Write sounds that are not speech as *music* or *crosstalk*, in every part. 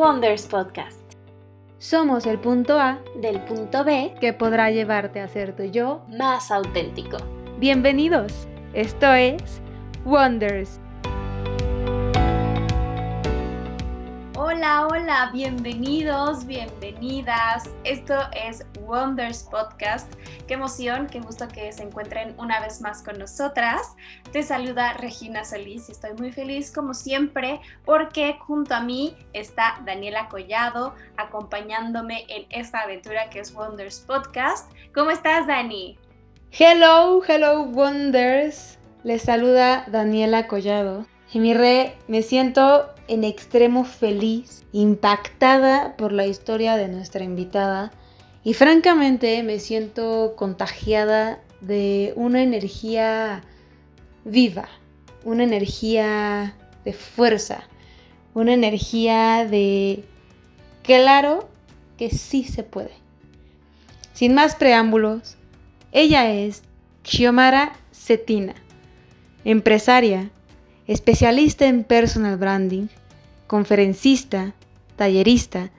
Wonders Podcast. Somos el punto A Del punto B que podrá llevarte a ser tu yo. más auténtico. Bienvenidos. Esto es Wonders. Hola, hola, bienvenidos, bienvenidas. Esto es Wonders Podcast. Qué emoción, qué gusto que se encuentren una vez más con nosotras. Te saluda Regina Solís y estoy muy feliz como siempre porque junto a mí está Daniela Collado acompañándome en esta aventura que es Wonders Podcast. ¿Cómo estás, Dani? Hello, hello Wonders. Les saluda Daniela Collado. Y mi re, me siento en extremo feliz, impactada por la historia de nuestra invitada y francamente me siento contagiada de una energía viva, una energía de fuerza, una energía de claro que sí se puede. Sin más preámbulos, ella es Xiomara Cetina, empresaria, especialista en personal branding, conferencista, tallerista,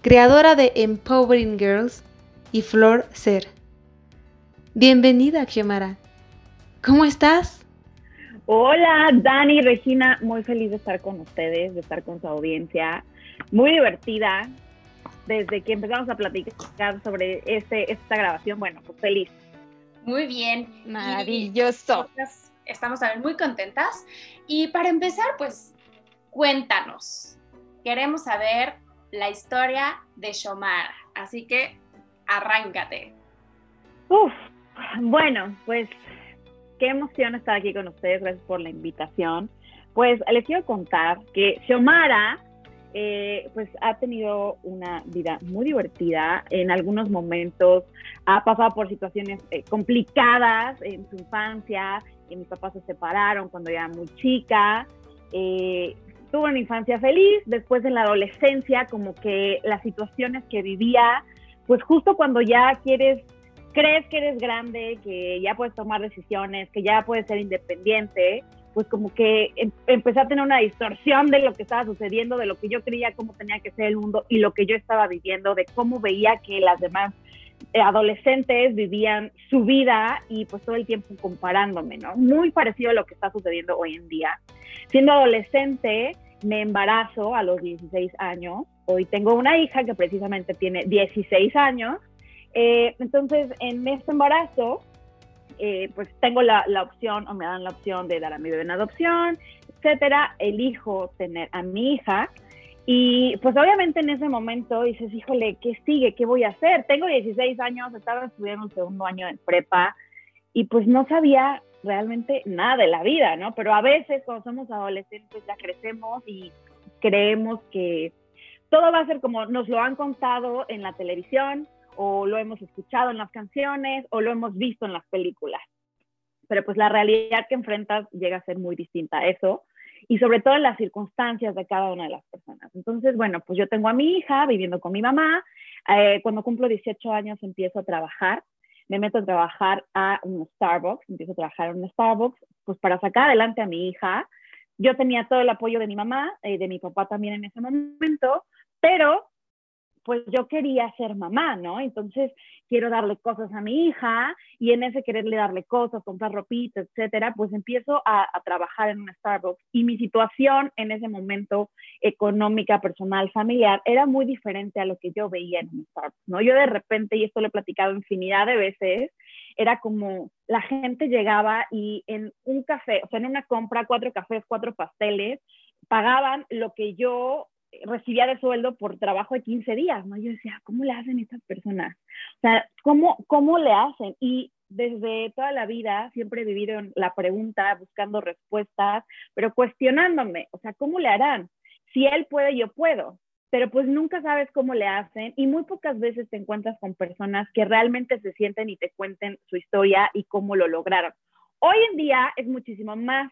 creadora de Empowering Girls y Flor Ser. Bienvenida, Xiomara. ¿Cómo estás? Hola, Dani, Regina, muy feliz de estar con ustedes, de estar con su audiencia. Muy divertida. Desde que empezamos a platicar sobre este, esta grabación, bueno, pues feliz. Muy bien. Maravilloso. Estamos también muy contentas. Y para empezar, pues cuéntanos. Queremos saber la historia de Xiomara. Así que arráncate. Uf, bueno, pues qué emoción estar aquí con ustedes. Gracias por la invitación. Pues les quiero contar que Xiomara eh, pues ha tenido una vida muy divertida. En algunos momentos ha pasado por situaciones eh, complicadas en su infancia. Y mis papás se separaron cuando era muy chica. Eh, tuvo una infancia feliz. Después en la adolescencia, como que las situaciones que vivía, pues justo cuando ya quieres, crees que eres grande, que ya puedes tomar decisiones, que ya puedes ser independiente, pues como que em- a tener una distorsión de lo que estaba sucediendo, de lo que yo creía cómo tenía que ser el mundo y lo que yo estaba viviendo, de cómo veía que las demás adolescentes vivían su vida y pues todo el tiempo comparándome, ¿no? Muy parecido a lo que está sucediendo hoy en día. Siendo adolescente, me embarazo a los 16 años. Hoy tengo una hija que precisamente tiene 16 años. Eh, entonces, en este embarazo, eh, pues tengo la, opción o me dan la opción de dar a mi bebé en adopción, etcétera. Elijo tener a mi hija y pues obviamente en ese momento dices, híjole, ¿qué sigue? ¿Qué voy a hacer? Tengo 16 años, estaba estudiando un segundo año de prepa y pues no sabía realmente nada de la vida, ¿no? Pero a veces cuando somos adolescentes ya crecemos y creemos que todo va a ser como nos lo han contado en la televisión o lo hemos escuchado en las canciones o lo hemos visto en las películas. Pero pues la realidad que enfrentas llega a ser muy distinta a eso y sobre todo en las circunstancias de cada una de las personas. Entonces, bueno, pues yo tengo a mi hija viviendo con mi mamá. Eh, cuando cumplo 18 años empiezo a trabajar. Me meto a trabajar a un Starbucks, empiezo a trabajar en un Starbucks, pues para sacar adelante a mi hija. Yo tenía todo el apoyo de mi mamá, eh, de mi papá también en ese momento, pero pues yo quería ser mamá, ¿no? Entonces quiero darle cosas a mi hija y en ese quererle darle cosas, comprar ropita, etcétera, pues empiezo a, trabajar en un Starbucks y mi situación en ese momento económica, personal, familiar era muy diferente a lo que yo veía en un Starbucks, ¿no? Yo de repente, y esto lo he platicado infinidad de veces, era como la gente llegaba y en un café, o sea, en una compra, cuatro cafés, cuatro pasteles, pagaban lo que yo recibía de sueldo por trabajo de 15 días, ¿no? Yo decía, ¿cómo le hacen estas personas? O sea, ¿cómo, cómo le hacen? Y desde toda la vida siempre he vivido en la pregunta, buscando respuestas, pero cuestionándome, o sea, ¿cómo le harán? Si él puede, yo puedo, pero pues nunca sabes cómo le hacen y muy pocas veces te encuentras con personas que realmente se sienten y te cuenten su historia y cómo lo lograron. Hoy en día es muchísimo más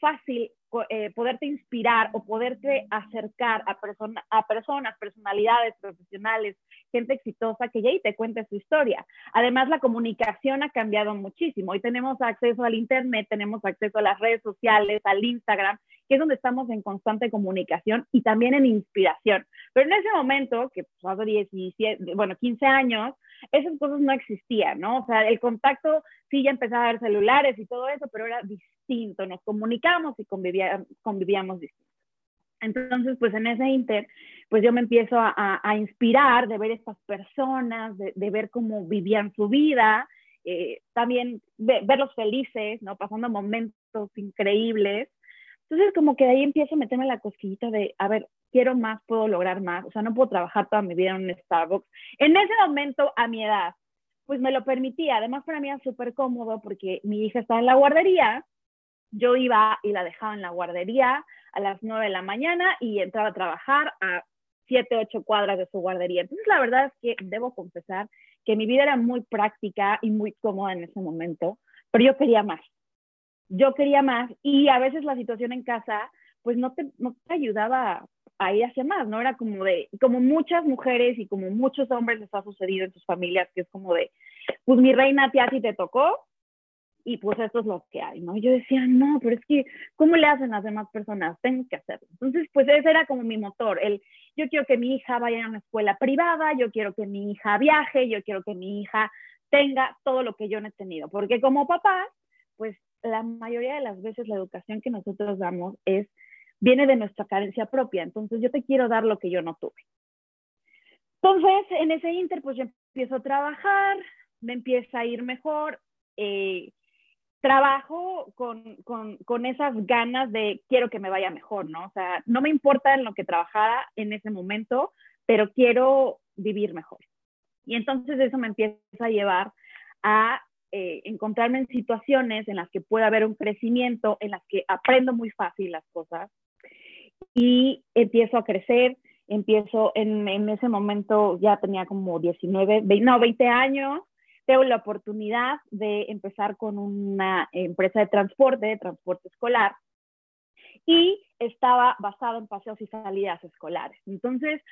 fácil eh, poderte inspirar o poderte acercar a, persona, a personas, personalidades profesionales, gente exitosa que ya te cuente su historia. Además, la comunicación ha cambiado muchísimo. Hoy tenemos acceso al Internet, tenemos acceso a las redes sociales, al Instagram, que es donde estamos en constante comunicación y también en inspiración. Pero en ese momento, que pues, hace 17, bueno, 15 años, esas cosas no existían, ¿no? O sea, el contacto sí ya empezaba a haber celulares y todo eso, pero era distinto, nos comunicamos y convivíamos distinto. Entonces, pues en ese inter, pues yo me empiezo a, inspirar de ver estas personas, de, ver cómo vivían su vida, eh, también verlos felices, ¿no? Pasando momentos increíbles. Entonces, como que de ahí empiezo a meterme la cosquillita de, a ver, quiero más, puedo lograr más, o sea, no puedo trabajar toda mi vida en un Starbucks. En ese momento, a mi edad, pues me lo permitía. Además, para mí era súper cómodo porque mi hija estaba en la guardería, yo iba y la dejaba en la guardería a las 9 de la mañana y entraba a trabajar a 7, 8 cuadras de su guardería. Entonces, la verdad es que debo confesar que mi vida era muy práctica y muy cómoda en ese momento, pero yo quería más. Yo quería más y a veces la situación en casa, pues no te, no te ayudaba a ir hacia más, ¿no? Era como de, como muchas mujeres y como muchos hombres les ha sucedido en sus familias, que es como de, pues mi reina, tía, te tocó, y pues esto es lo que hay, ¿no? Yo decía, no, pero es que, ¿cómo le hacen las demás personas? Tengo que hacerlo. Entonces, pues ese era como mi motor, el, yo quiero que mi hija vaya a una escuela privada, yo quiero que mi hija viaje, yo quiero que mi hija tenga todo lo que yo no he tenido, porque como papá, pues la mayoría de las veces la educación que nosotros damos es, viene de nuestra carencia propia, entonces yo te quiero dar lo que yo no tuve. Entonces, en ese inter, pues yo empiezo a trabajar, me empieza a ir mejor, eh, trabajo con, con, con, esas ganas de quiero que me vaya mejor, ¿no? O sea, no me importa en lo que trabajara en ese momento, pero quiero vivir mejor. Y entonces eso me empieza a llevar a eh, encontrarme en situaciones en las que puede haber un crecimiento, en las que aprendo muy fácil las cosas y empiezo a crecer, empiezo en, en ese momento ya tenía como 19, 20, no, 20 años tengo la oportunidad de empezar con una empresa de transporte, de transporte escolar, y estaba basado en paseos y salidas escolares. Entonces,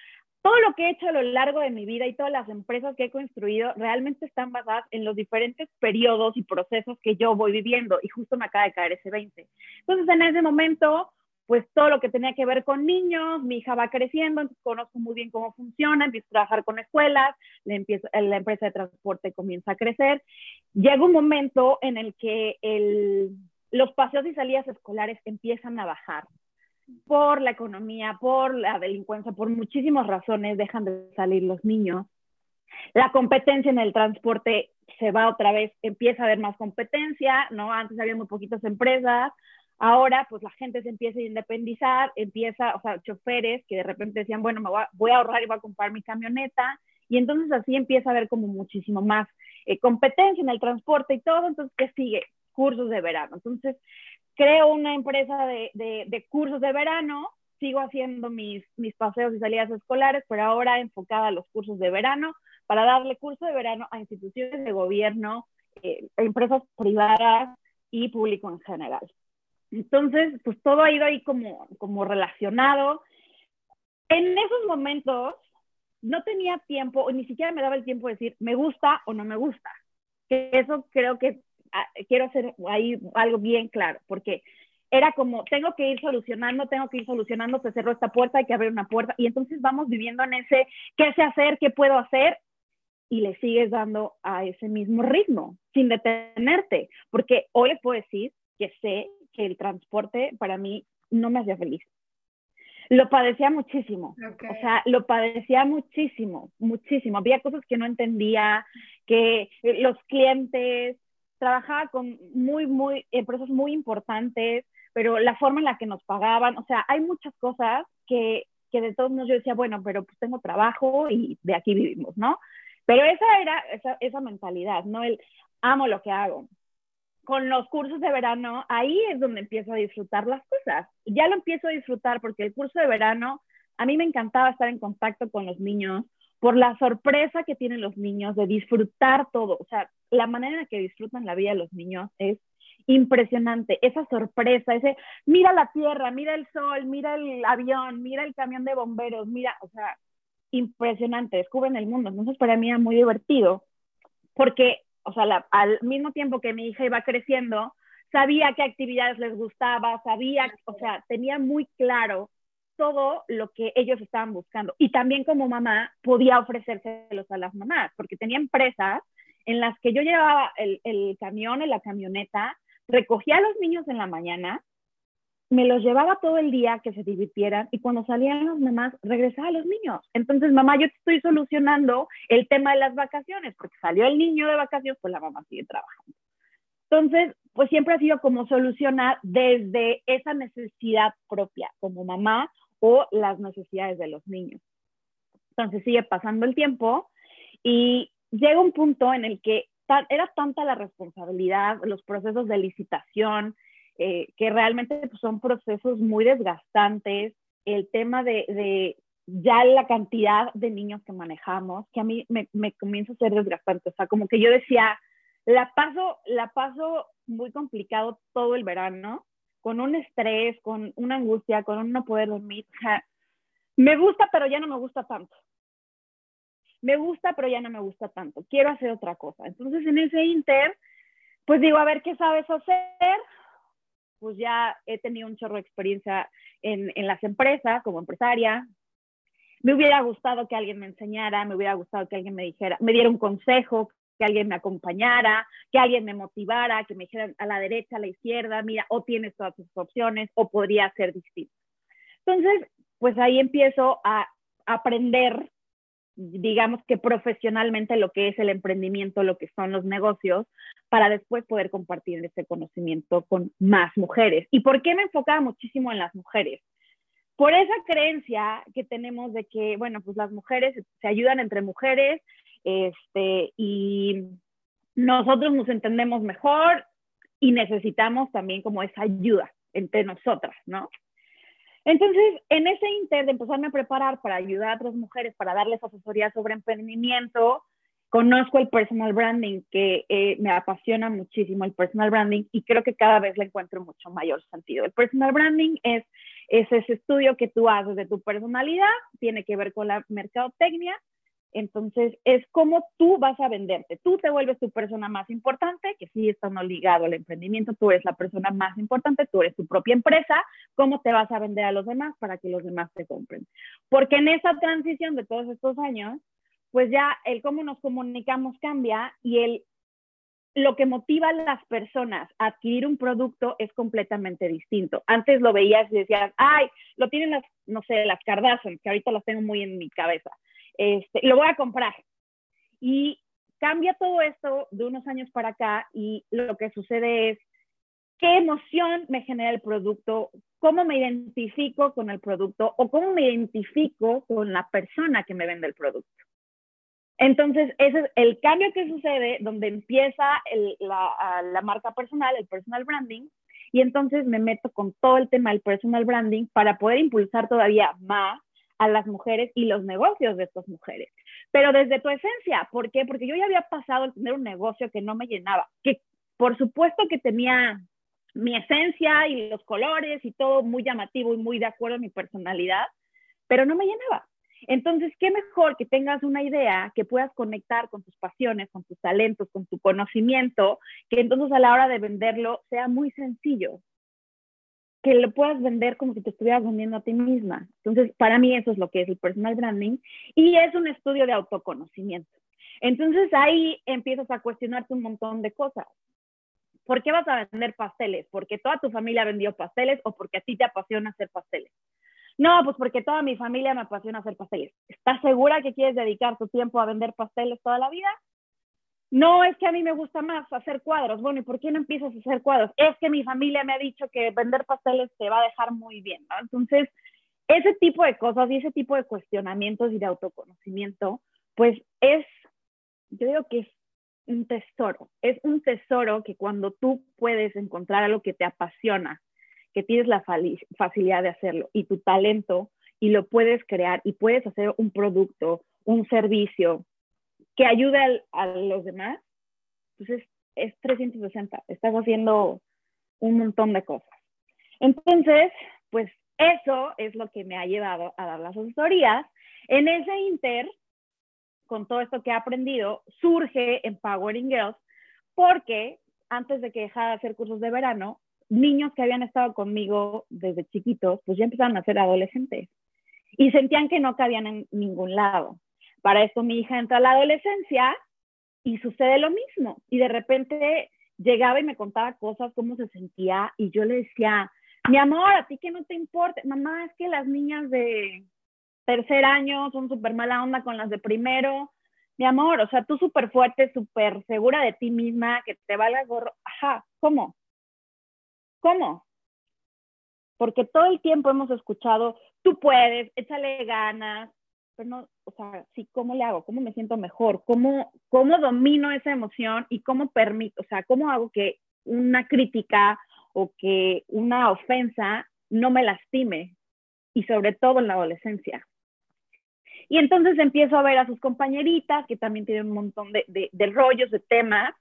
todo lo que he hecho a lo largo de mi vida y todas las empresas que he construido realmente están basadas en los diferentes periodos y procesos que yo voy viviendo y justo me acaba de caer ese 20. Entonces, en ese momento, pues todo lo que tenía que ver con niños, mi hija va creciendo, entonces conozco muy bien cómo funciona, empiezo a trabajar con escuelas, la empresa de transporte comienza a crecer. Llega un momento en el que los paseos y salidas escolares empiezan a bajar por la economía, por la delincuencia, por muchísimas razones dejan de salir los niños. La competencia en el transporte se va otra vez, empieza a haber más competencia, ¿no? Antes había muy poquitas empresas, Ahora, pues la gente se empieza a independizar, empieza, o sea, choferes que de repente decían, bueno, me voy a, ahorrar y voy a comprar mi camioneta. Y entonces así empieza a haber como muchísimo más eh, competencia en el transporte y todo. Entonces, ¿qué sigue? Cursos de verano. Entonces, creo una empresa de, de, cursos de verano, sigo haciendo mis, mis paseos y salidas escolares, pero ahora enfocada a los cursos de verano, para darle curso de verano a instituciones de gobierno, eh, empresas privadas y público en general. Entonces, pues todo ha ido ahí como, como relacionado. En esos momentos no tenía tiempo, ni siquiera me daba el tiempo de decir, me gusta o no me gusta. Eso creo que ah, quiero hacer ahí algo bien claro, porque era como, tengo que ir solucionando, tengo que ir solucionando, se cerró esta puerta, hay que abrir una puerta, y entonces vamos viviendo en ese, ¿qué sé hacer? ¿Qué puedo hacer? Y le sigues dando a ese mismo ritmo, sin detenerte, porque hoy les puedo decir que sé que el transporte para mí no me hacía feliz. Lo padecía muchísimo, o sea, lo padecía muchísimo, muchísimo. Había cosas que no entendía, que los clientes, trabajaba con muy, muy, empresas muy importantes, pero la forma en la que nos pagaban, o sea, hay muchas cosas que, que de todos modos yo decía, bueno, pero pues tengo trabajo y de aquí vivimos, ¿no? Pero esa era esa, esa mentalidad, ¿no? El amo lo que hago con los cursos de verano, ahí es donde empiezo a disfrutar las cosas. Ya lo empiezo a disfrutar porque el curso de verano, a mí me encantaba estar en contacto con los niños por la sorpresa que tienen los niños de disfrutar todo. O sea, la manera en la que disfrutan la vida de los niños es impresionante. Esa sorpresa, ese, mira la tierra, mira el sol, mira el avión, mira el camión de bomberos, mira, o sea, impresionante, descubren el mundo. Entonces, para mí era muy divertido porque o sea, al mismo tiempo que mi hija iba creciendo, sabía qué actividades les gustaba, sabía, o sea, tenía muy claro todo lo que ellos estaban buscando. Y también como mamá podía ofrecérselos a las mamás, porque tenía empresas en las que yo llevaba el, el camión en la camioneta, recogía a los niños en la mañana, me los llevaba todo el día que se divirtieran y cuando salían las mamás regresaba a los niños. Entonces, mamá, yo te estoy solucionando el tema de las vacaciones, porque salió el niño de vacaciones, pues la mamá sigue trabajando. Entonces, pues siempre ha sido como solucionar desde esa necesidad propia como mamá o las necesidades de los niños. Entonces sigue pasando el tiempo y llega un punto en el que era tanta la responsabilidad, los procesos de licitación, eh, que realmente pues, son procesos muy desgastantes, el tema de, ya la cantidad de niños que manejamos, que a mí me, me comienza a ser desgastante, o sea, como que yo decía, la paso, la paso muy complicado todo el verano, con un estrés, con una angustia, con un no poder dormir. me gusta, pero ya no me gusta tanto. Me gusta, pero ya no me gusta tanto. Quiero hacer otra cosa. Entonces, en ese inter, pues digo, a ver qué sabes hacer pues ya he tenido un chorro de experiencia en, en las empresas como empresaria. Me hubiera gustado que alguien me enseñara, me hubiera gustado que alguien me dijera, me diera un consejo, que alguien me acompañara, que alguien me motivara, que me dijera a la derecha, a la izquierda, mira, o tienes todas tus opciones, o podría ser distinto. Entonces, pues ahí empiezo a aprender, digamos que profesionalmente, lo que es el emprendimiento, lo que son los negocios, para después poder compartir ese conocimiento con más mujeres. ¿Y por qué me enfocaba muchísimo en las mujeres? Por esa creencia que tenemos de que, bueno, pues las mujeres se ayudan entre mujeres este, y nosotros nos entendemos mejor y necesitamos también como esa ayuda entre nosotras, ¿no? Entonces, en ese inter de empezarme a preparar para ayudar a otras mujeres, para darles asesoría sobre emprendimiento, conozco el personal branding, que eh, me apasiona muchísimo el personal branding y creo que cada vez le encuentro mucho mayor sentido. El personal branding es, es ese estudio que tú haces de tu personalidad, tiene que ver con la mercadotecnia, entonces es como tú vas a venderte. Tú te vuelves tu persona más importante, que sí está no ligado al emprendimiento, tú eres la persona más importante, tú eres tu propia empresa, cómo te vas a vender a los demás para que los demás te compren. Porque en esa transición de todos estos años, pues ya el cómo nos comunicamos cambia y el lo que motiva a las personas a adquirir un producto es completamente distinto. Antes lo veías y decías, ay, lo tienen las, no sé, las Kardashian, que ahorita las tengo muy en mi cabeza. Este, lo voy a comprar. Y cambia todo esto de unos años para acá y lo que sucede es qué emoción me genera el producto, cómo me identifico con el producto o cómo me identifico con la persona que me vende el producto. Entonces, ese es el cambio que sucede donde empieza la, la, marca personal, el personal branding, y entonces me meto con todo el tema del personal branding para poder impulsar todavía más a las mujeres y los negocios de estas mujeres. Pero desde tu esencia, ¿por qué? Porque yo ya había pasado a tener un negocio que no me llenaba, que por supuesto que tenía mi esencia y los colores y todo muy llamativo y muy de acuerdo a mi personalidad, pero no me llenaba. Entonces, qué mejor que tengas una idea que puedas conectar con tus pasiones, con tus talentos, con tu conocimiento, que entonces a la hora de venderlo sea muy sencillo, que lo puedas vender como si te estuvieras vendiendo a ti misma. Entonces, para mí eso es lo que es el personal branding y es un estudio de autoconocimiento. Entonces ahí empiezas a cuestionarte un montón de cosas. ¿Por qué vas a vender pasteles? ¿Porque toda tu familia vendió pasteles o porque a ti te apasiona hacer pasteles? No, pues porque toda mi familia me apasiona hacer pasteles. ¿Estás segura que quieres dedicar tu tiempo a vender pasteles toda la vida? No, es que a mí me gusta más hacer cuadros. Bueno, ¿y por qué no empiezas a hacer cuadros? Es que mi familia me ha dicho que vender pasteles te va a dejar muy bien. Entonces, ese tipo de cosas y ese tipo de cuestionamientos y de autoconocimiento, pues es, yo digo que es un tesoro. Es un tesoro que cuando tú puedes encontrar algo que te apasiona, que tienes la facilidad de hacerlo y tu talento y lo puedes crear y puedes hacer un producto, un servicio que ayude a los demás, entonces es 360, estás haciendo un montón de cosas. Entonces, pues eso es lo que me ha llevado a dar las asesorías. En ese inter, con todo esto que he aprendido, surge Empowering Girls porque antes de que dejara de hacer cursos de verano, niños que habían estado conmigo desde chiquitos, pues ya empezaron a ser adolescentes y sentían que no cabían en ningún lado. Para esto mi hija entra a la adolescencia y sucede lo mismo. Y de repente llegaba y me contaba cosas, cómo se sentía, y yo le decía, mi amor, a ti que no te importa, mamá, es que las niñas de tercer año son súper mala onda con las de primero. Mi amor, o sea, tú súper fuerte, súper segura de ti misma, que te valga gorro. Ajá, ¿cómo? ¿Cómo? Porque todo el tiempo hemos escuchado, tú puedes, échale ganas, pero no, o sea, sí, ¿cómo le hago? ¿Cómo me siento mejor? ¿Cómo, cómo domino esa emoción y cómo permito, o sea, cómo hago que una crítica o que una ofensa no me lastime? Y sobre todo en la adolescencia. Y entonces empiezo a ver a sus compañeritas que también tienen un montón de, de, de rollos, de temas,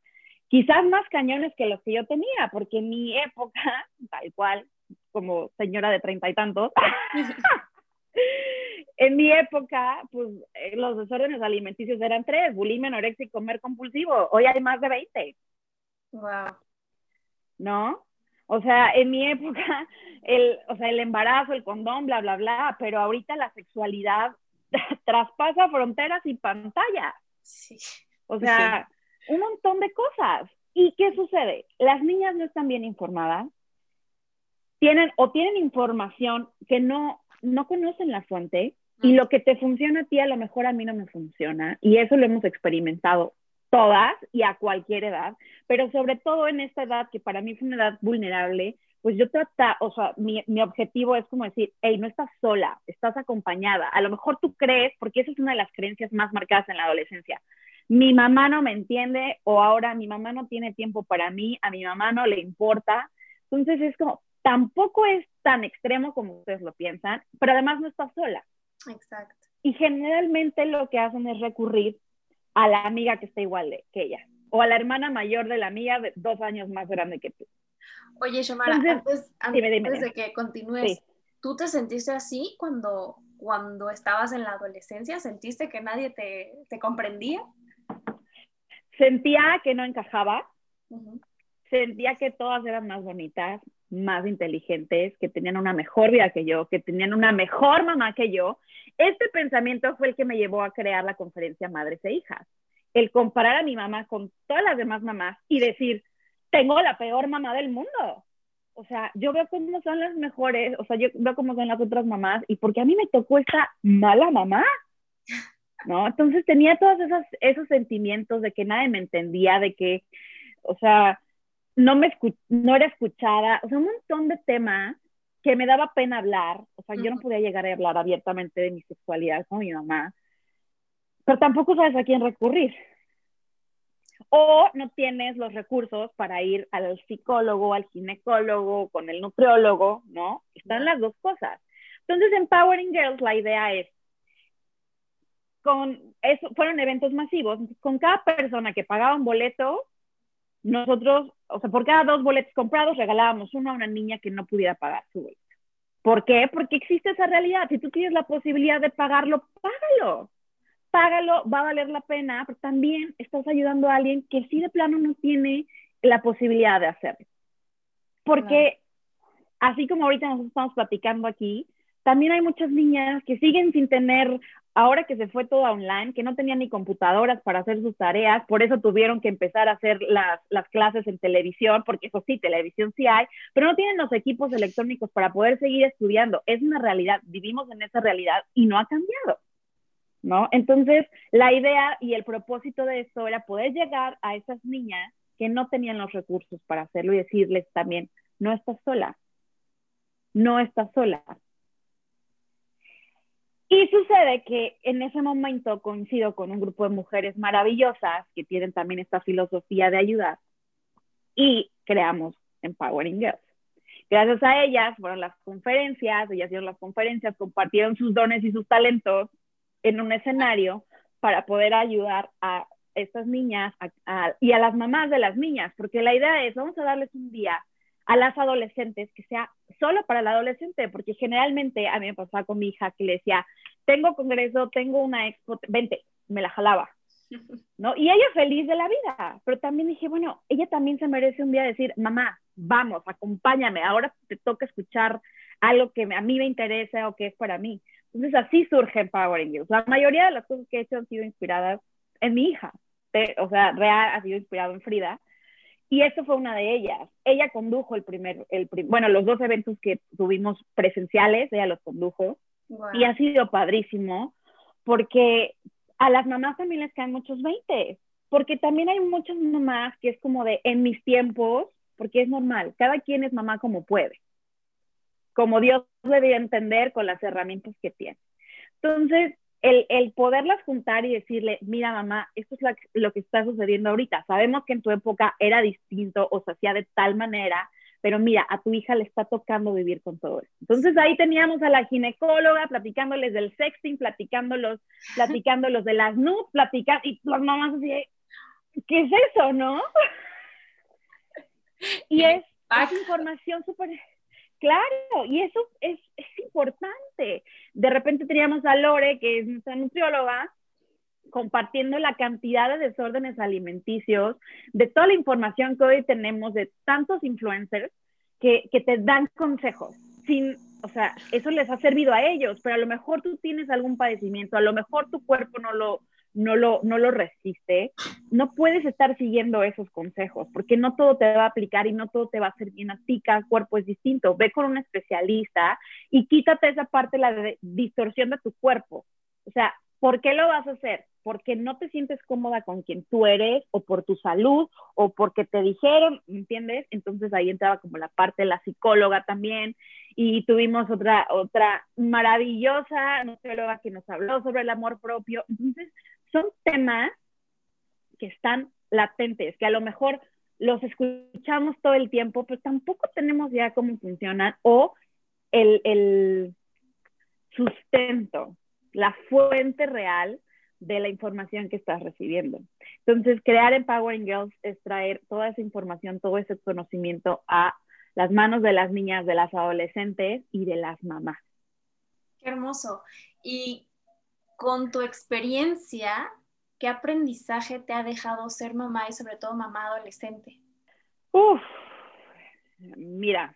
quizás más cañones que los que yo tenía, porque en mi época, *laughs* tal cual, como señora de treinta y tantos, *laughs* *laughs* en mi época, pues eh, los desórdenes alimenticios eran tres, bulimia, anorexia y comer compulsivo. Hoy hay más de 20. Wow. ¿No? O sea, en mi época, *laughs* el, o sea, el embarazo, el condón, bla, bla, bla, pero ahorita la sexualidad *laughs* traspasa fronteras y pantallas. Sí. O sea, sí. un montón de cosas. ¿Y qué sucede? Las niñas no están bien informadas, tienen o tienen información que no, no conocen la fuente y lo que te funciona a ti a lo mejor a mí no me funciona. Y eso lo hemos experimentado todas y a cualquier edad, pero sobre todo en esta edad que para mí fue una edad vulnerable, pues yo trata, o sea, mi, mi, objetivo es como decir, hey, no estás sola, estás acompañada. A lo mejor tú crees, porque esa es una de las creencias más marcadas en la adolescencia. Mi mamá no me entiende o ahora mi mamá no tiene tiempo para mí, a mi mamá no le importa. Entonces es como, tampoco es tan extremo como ustedes lo piensan, pero además no estás sola. Exacto. Y generalmente lo que hacen es recurrir a la amiga que está igual de, que ella, o a la hermana mayor de la amiga de dos años más grande que tú. Oye, Shomara, Entonces, antes, antes dime, dime, de que continúes, sí. ¿tú te sentiste así cuando, cuando estabas en la adolescencia? ¿Sentiste que nadie te, te comprendía? Sentía que no encajaba, uh -huh. sentía que todas eran más bonitas, más inteligentes, que tenían una mejor vida que yo, que tenían una mejor mamá que yo. Este pensamiento fue el que me llevó a crear la conferencia Madres e Hijas. El comparar a mi mamá con todas las demás mamás y decir, tengo la peor mamá del mundo. O sea, yo veo cómo son las mejores, o sea, yo veo cómo son las otras mamás y porque a mí me tocó esta mala mamá. ¿No? Entonces tenía todos esos, esos sentimientos de que nadie me entendía, de que, o sea, no, me no era escuchada, o sea, un montón de temas que me daba pena hablar, o sea, uh -huh. yo no podía llegar a hablar abiertamente de mi sexualidad con mi mamá, pero tampoco sabes a quién recurrir. O no tienes los recursos para ir al psicólogo, al ginecólogo, con el nutriólogo, ¿no? Están uh -huh. las dos cosas. Entonces, en Empowering Girls, la idea es, con eso, fueron eventos masivos, con cada persona que pagaba un boleto, nosotros, o sea, por cada dos boletos comprados regalábamos uno a una niña que no pudiera pagar su boleto. ¿Por qué? Porque existe esa realidad. Si tú tienes la posibilidad de pagarlo, págalo. Págalo, va a valer la pena, pero también estás ayudando a alguien que sí de plano no tiene la posibilidad de hacerlo. Porque claro. así como ahorita nos estamos platicando aquí, también hay muchas niñas que siguen sin tener ahora que se fue todo online, que no tenían ni computadoras para hacer sus tareas, por eso tuvieron que empezar a hacer las, las, clases en televisión, porque eso sí, televisión sí hay, pero no tienen los equipos electrónicos para poder seguir estudiando. Es una realidad, vivimos en esa realidad y no ha cambiado, ¿no? Entonces, la idea y el propósito de esto era poder llegar a esas niñas que no tenían los recursos para hacerlo y decirles también, no estás sola, no estás sola, y sucede que en ese momento coincido con un grupo de mujeres maravillosas que tienen también esta filosofía de ayudar y creamos Empowering Girls. Gracias a ellas fueron las conferencias, ellas dieron las conferencias, compartieron sus dones y sus talentos en un escenario para poder ayudar a estas niñas y a las mamás de las niñas, porque la idea es, vamos a darles un día a las adolescentes que sea solo para el adolescente, porque generalmente a mí me pasaba con mi hija que le decía, tengo congreso, tengo una expo, vente, me la jalaba. *laughs* ¿no? Y ella feliz de la vida, pero también dije, bueno, ella también se merece un día decir, mamá, vamos, acompáñame, ahora te toca escuchar algo que a mí me interesa o que es para mí. Entonces así surge Empowering Girls. La mayoría de las cosas que he hecho han sido inspiradas en mi hija, o sea, real ha sido inspirado en Frida. Y eso fue una de ellas. Ella condujo el primer, el bueno, los dos eventos que tuvimos presenciales, ella los condujo. Y ha sido padrísimo porque a las mamás también les caen muchos 20, porque también hay muchas mamás que es como de en mis tiempos, porque es normal, cada quien es mamá como puede, como Dios debe entender con las herramientas que tiene. Entonces, el, el, poderlas juntar y decirle, mira mamá, esto es lo que está sucediendo ahorita. Sabemos que en tu época era distinto o se hacía de tal manera, pero mira, a tu hija le está tocando vivir con todo eso. Entonces ahí teníamos a la ginecóloga platicándoles del sexting, platicándolos, platicándolos de las nudes, platicando, y las mamás así, ¿qué es eso, no? *laughs* y es, es información súper Claro, y eso es, es, importante. De repente teníamos a Lore, que es nuestra nutrióloga, compartiendo la cantidad de desórdenes alimenticios, de toda la información que hoy tenemos de tantos influencers que, que te dan consejos. Sin, o sea, eso les ha servido a ellos, pero a lo mejor tú tienes algún padecimiento, a lo mejor tu cuerpo no lo, no lo, no lo resiste, no puedes estar siguiendo esos consejos, porque no todo te va a aplicar y no todo te va a hacer bien a ti, cada cuerpo es distinto. Ve con un especialista y quítate esa parte, la distorsión de tu cuerpo. O sea, ¿por qué lo vas a hacer? Porque no te sientes cómoda con quien tú eres, o por tu salud, o porque te dijeron, ¿entiendes? Entonces ahí entraba como la parte de la psicóloga también, y tuvimos otra, otra maravillosa nutrióloga que nos habló sobre el amor propio. Entonces, son temas que están latentes, que a lo mejor los escuchamos todo el tiempo, pero tampoco tenemos ya cómo funcionan o el, el sustento, la fuente real de la información que estás recibiendo. Entonces, crear Empowering Girls es traer toda esa información, todo ese conocimiento a las manos de las niñas, de las adolescentes y de las mamás. Qué hermoso. Y con tu experiencia, ¿qué aprendizaje te ha dejado ser mamá y sobre todo mamá adolescente? Uf, mira,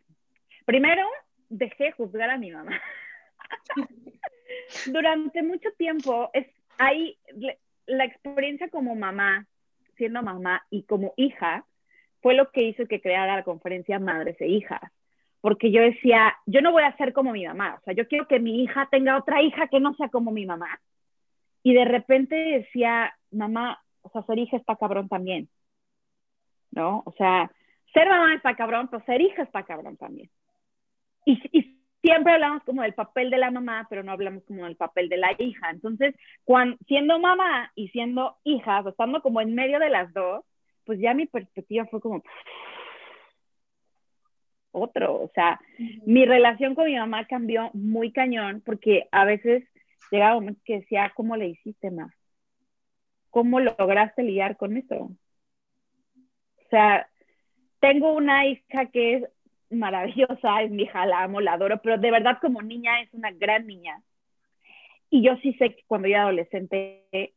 primero dejé juzgar a mi mamá. *laughs* Durante mucho tiempo, es ahí la experiencia como mamá, siendo mamá y como hija, fue lo que hizo que creara la conferencia Madres e Hijas. Porque yo decía, yo no voy a ser como mi mamá, o sea, yo quiero que mi hija tenga otra hija que no sea como mi mamá. Y de repente decía, mamá, o sea, ser hija está cabrón también, ¿no? O sea, ser mamá está cabrón, pero ser hija está cabrón también. Y, y siempre hablamos como del papel de la mamá, pero no hablamos como del papel de la hija. Entonces, cuando, siendo mamá y siendo hija, o estando como en medio de las dos, pues ya mi perspectiva fue como otro, o sea, mi relación con mi mamá cambió muy cañón porque a veces llegaba un momento que decía, ¿cómo le hiciste más? ¿Cómo lograste lidiar con eso? O sea, tengo una hija que es maravillosa, es mi hija, la amo, la adoro, pero de verdad como niña es una gran niña. Y yo sí sé que cuando era adolescente,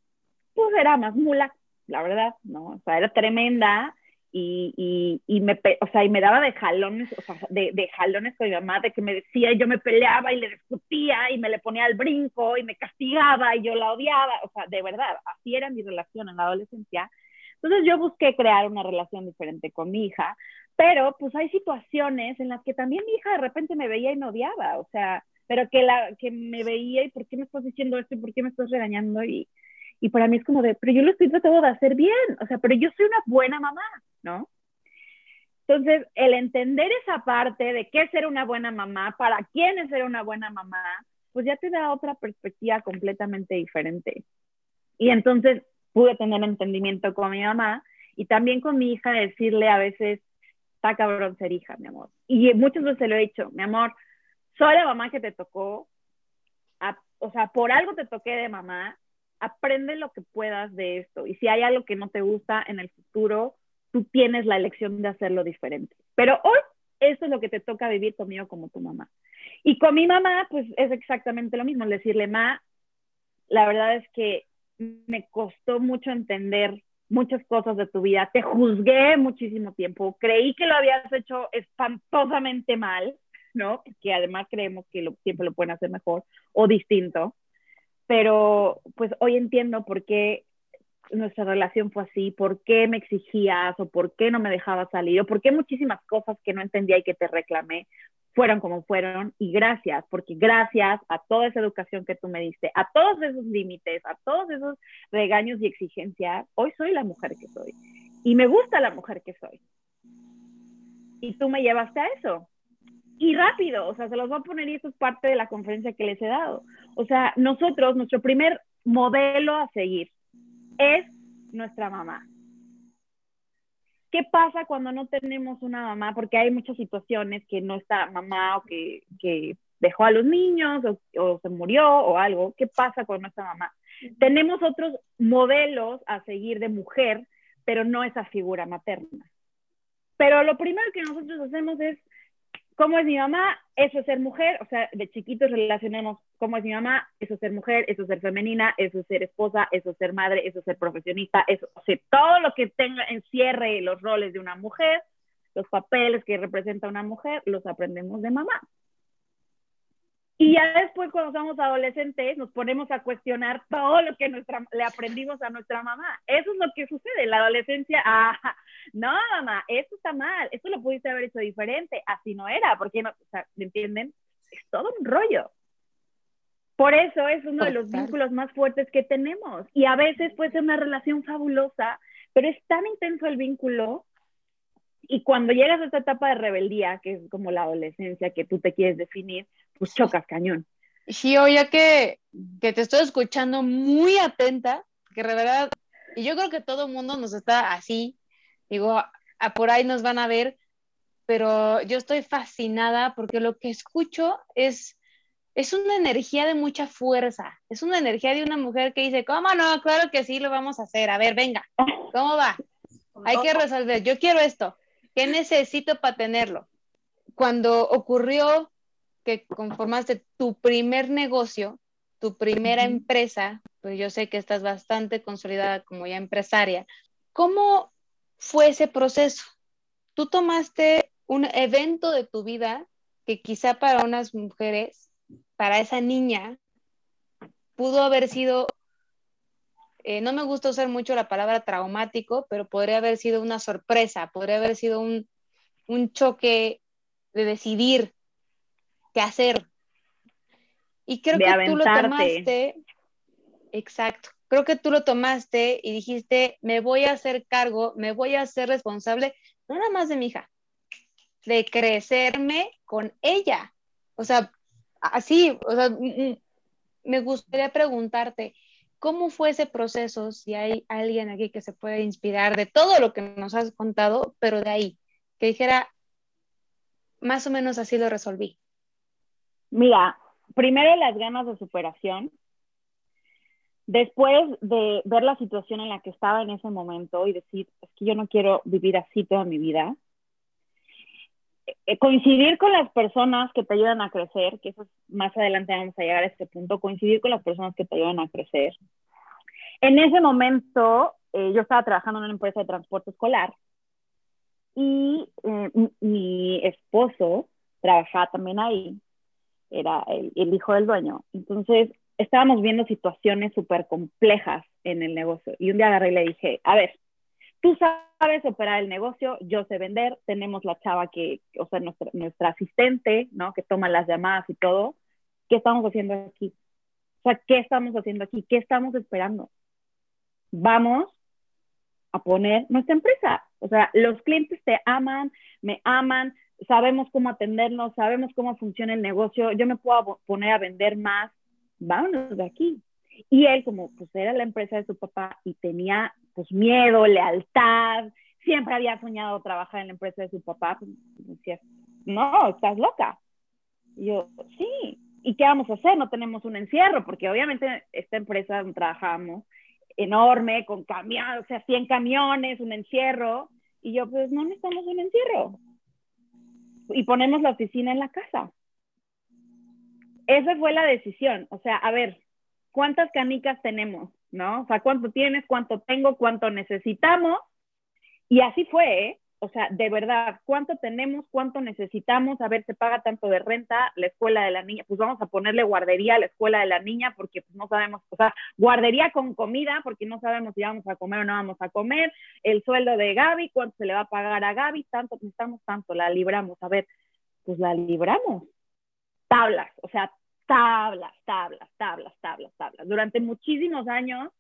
pues era más mula la verdad, ¿no? O sea, era tremenda y, y, y me, o sea, y me daba de jalones, o sea, de, de, jalones con mi mamá, de que me decía yo me peleaba y le discutía y me le ponía al brinco y me castigaba y yo la odiaba, o sea, de verdad, así era mi relación en la adolescencia. Entonces yo busqué crear una relación diferente con mi hija, pero pues hay situaciones en las que también mi hija de repente me veía y me odiaba, o sea, pero que, la, que me veía y por qué me estás diciendo esto y por qué me estás regañando y, y para mí es como de, pero yo lo estoy tratando de hacer bien, o sea, pero yo soy una buena mamá, ¿no? Entonces, el entender esa parte de qué es ser una buena mamá, para quién es ser una buena mamá, pues ya te da otra perspectiva completamente diferente. Y entonces pude tener entendimiento con mi mamá y también con mi hija decirle a veces, está cabrón ser hija, mi amor. Y muchas veces lo he dicho, mi amor, soy la mamá que te tocó, o sea, por algo te toqué de mamá, aprende lo que puedas de esto. Y si hay algo que no te gusta en el futuro, tú tienes la elección de hacerlo diferente. Pero hoy, eso es lo que te toca vivir conmigo como tu mamá. Y con mi mamá, pues es exactamente lo mismo, decirle, ma, la verdad es que me costó mucho entender muchas cosas de tu vida, te juzgué muchísimo tiempo, creí que lo habías hecho espantosamente mal, ¿no? Que además creemos que lo, siempre lo pueden hacer mejor o distinto, pero pues hoy entiendo por qué nuestra relación fue así, por qué me exigías o por qué no me dejabas salir o por qué muchísimas cosas que no entendía y que te reclamé fueron como fueron y gracias, porque gracias a toda esa educación que tú me diste, a todos esos límites, a todos esos regaños y exigencias, hoy soy la mujer que soy y me gusta la mujer que soy. Y tú me llevaste a eso. Y rápido, o sea, se los voy a poner y eso es parte de la conferencia que les he dado. O sea, nosotros, nuestro primer modelo a seguir es nuestra mamá. ¿Qué pasa cuando no tenemos una mamá? Porque hay muchas situaciones que no está mamá o que, que dejó a los niños o, o, se murió o algo. ¿Qué pasa con nuestra mamá? Tenemos otros modelos a seguir de mujer, pero no esa figura materna. Pero lo primero que nosotros hacemos es ¿Cómo es mi mamá? Eso es ser mujer. O sea, de chiquitos relacionemos cómo es mi mamá, eso es ser mujer, eso es ser femenina, eso es ser esposa, eso es ser madre, eso es ser profesionista, eso, o sea, todo lo que tenga, encierre los roles de una mujer, los papeles que representa una mujer, los aprendemos de mamá. Y ya después, cuando somos adolescentes, nos ponemos a cuestionar todo lo que nuestra, le aprendimos a nuestra mamá. Eso es lo que sucede. En la adolescencia, *laughs* ah, no, mamá, esto está mal, esto lo pudiste haber hecho diferente, así no era, porque no, o sea, ¿me entienden? Es todo un rollo. Por eso es uno de los vínculos más fuertes que tenemos. Y a veces puede ser una relación fabulosa, pero es tan intenso el vínculo y cuando llegas a esta etapa de rebeldía, que es como la adolescencia que tú te quieres definir, pues chocas cañón. Sí, oye, que, que te estoy escuchando muy atenta, que de verdad, y yo creo que todo el mundo nos está así, digo, a, por ahí nos van a ver, pero yo estoy fascinada porque lo que escucho es, es una energía de mucha fuerza, es una energía de una mujer que dice, ¿cómo no? Claro que sí, lo vamos a hacer, a ver, venga, ¿cómo va? Hay que resolver, yo quiero esto, ¿qué necesito para tenerlo? Cuando ocurrió que conformaste tu primer negocio, tu primera empresa, pues yo sé que estás bastante consolidada como ya empresaria. ¿Cómo fue ese proceso? Tú tomaste un evento de tu vida que quizá para unas mujeres, para esa niña, pudo haber sido, eh, no me gusta usar mucho la palabra traumático, pero podría haber sido una sorpresa, podría haber sido un, un choque de decidir qué hacer. Y creo que tú lo tomaste, exacto, creo que tú lo tomaste y dijiste, me voy a hacer cargo, me voy a ser responsable, no nada más de mi hija, de crecerme con ella. O sea, así, o sea, me gustaría preguntarte, ¿cómo fue ese proceso? Si hay alguien aquí que se puede inspirar de todo lo que nos has contado, pero de ahí, que dijera, más o menos así lo resolví. Mira, primero las ganas de superación. Después de ver la situación en la que estaba en ese momento y decir, es que yo no quiero vivir así toda mi vida. Eh, coincidir con las personas que te ayudan a crecer, que eso más adelante vamos a llegar a este punto, coincidir con las personas que te ayudan a crecer. En ese momento eh, yo estaba trabajando en una empresa de transporte escolar y eh, mi esposo trabajaba también ahí era el, hijo del dueño. Entonces, estábamos viendo situaciones súper complejas en el negocio. Y un día agarré y le dije, a ver, tú sabes operar el negocio, yo sé vender, tenemos la chava que, o sea, nuestra, nuestra asistente, ¿no? Que toma las llamadas y todo. ¿Qué estamos haciendo aquí? O sea, ¿qué estamos haciendo aquí? ¿Qué estamos esperando? Vamos a poner nuestra empresa. O sea, los clientes te aman, me aman, sabemos cómo atendernos, sabemos cómo funciona el negocio, yo me puedo poner a vender más, vámonos de aquí. Y él, como pues era la empresa de su papá y tenía pues miedo, lealtad, siempre había soñado trabajar en la empresa de su papá, pues no, estás loca. Y yo, sí, ¿y qué vamos a hacer? No tenemos un encierro, porque obviamente esta empresa donde trabajamos, enorme, con camiones, o sea, 100 camiones, un encierro, y yo, pues no necesitamos un encierro, y ponemos la oficina en la casa. Esa fue la decisión. O sea, a ver, ¿cuántas canicas tenemos? ¿no? O sea, cuánto tienes, cuánto tengo, cuánto necesitamos. Y así fue, ¿eh? O sea, de verdad, ¿cuánto tenemos? ¿Cuánto necesitamos? A ver, se paga tanto de renta la escuela de la niña. Pues vamos a ponerle guardería a la escuela de la niña porque pues, no sabemos, o sea, guardería con comida porque no sabemos si vamos a comer o no vamos a comer. El sueldo de Gaby, ¿cuánto se le va a pagar a Gaby? Tanto, necesitamos tanto, la libramos. A ver, pues la libramos. Tablas, o sea, tablas, tablas, tablas, tablas, tablas. Durante muchísimos años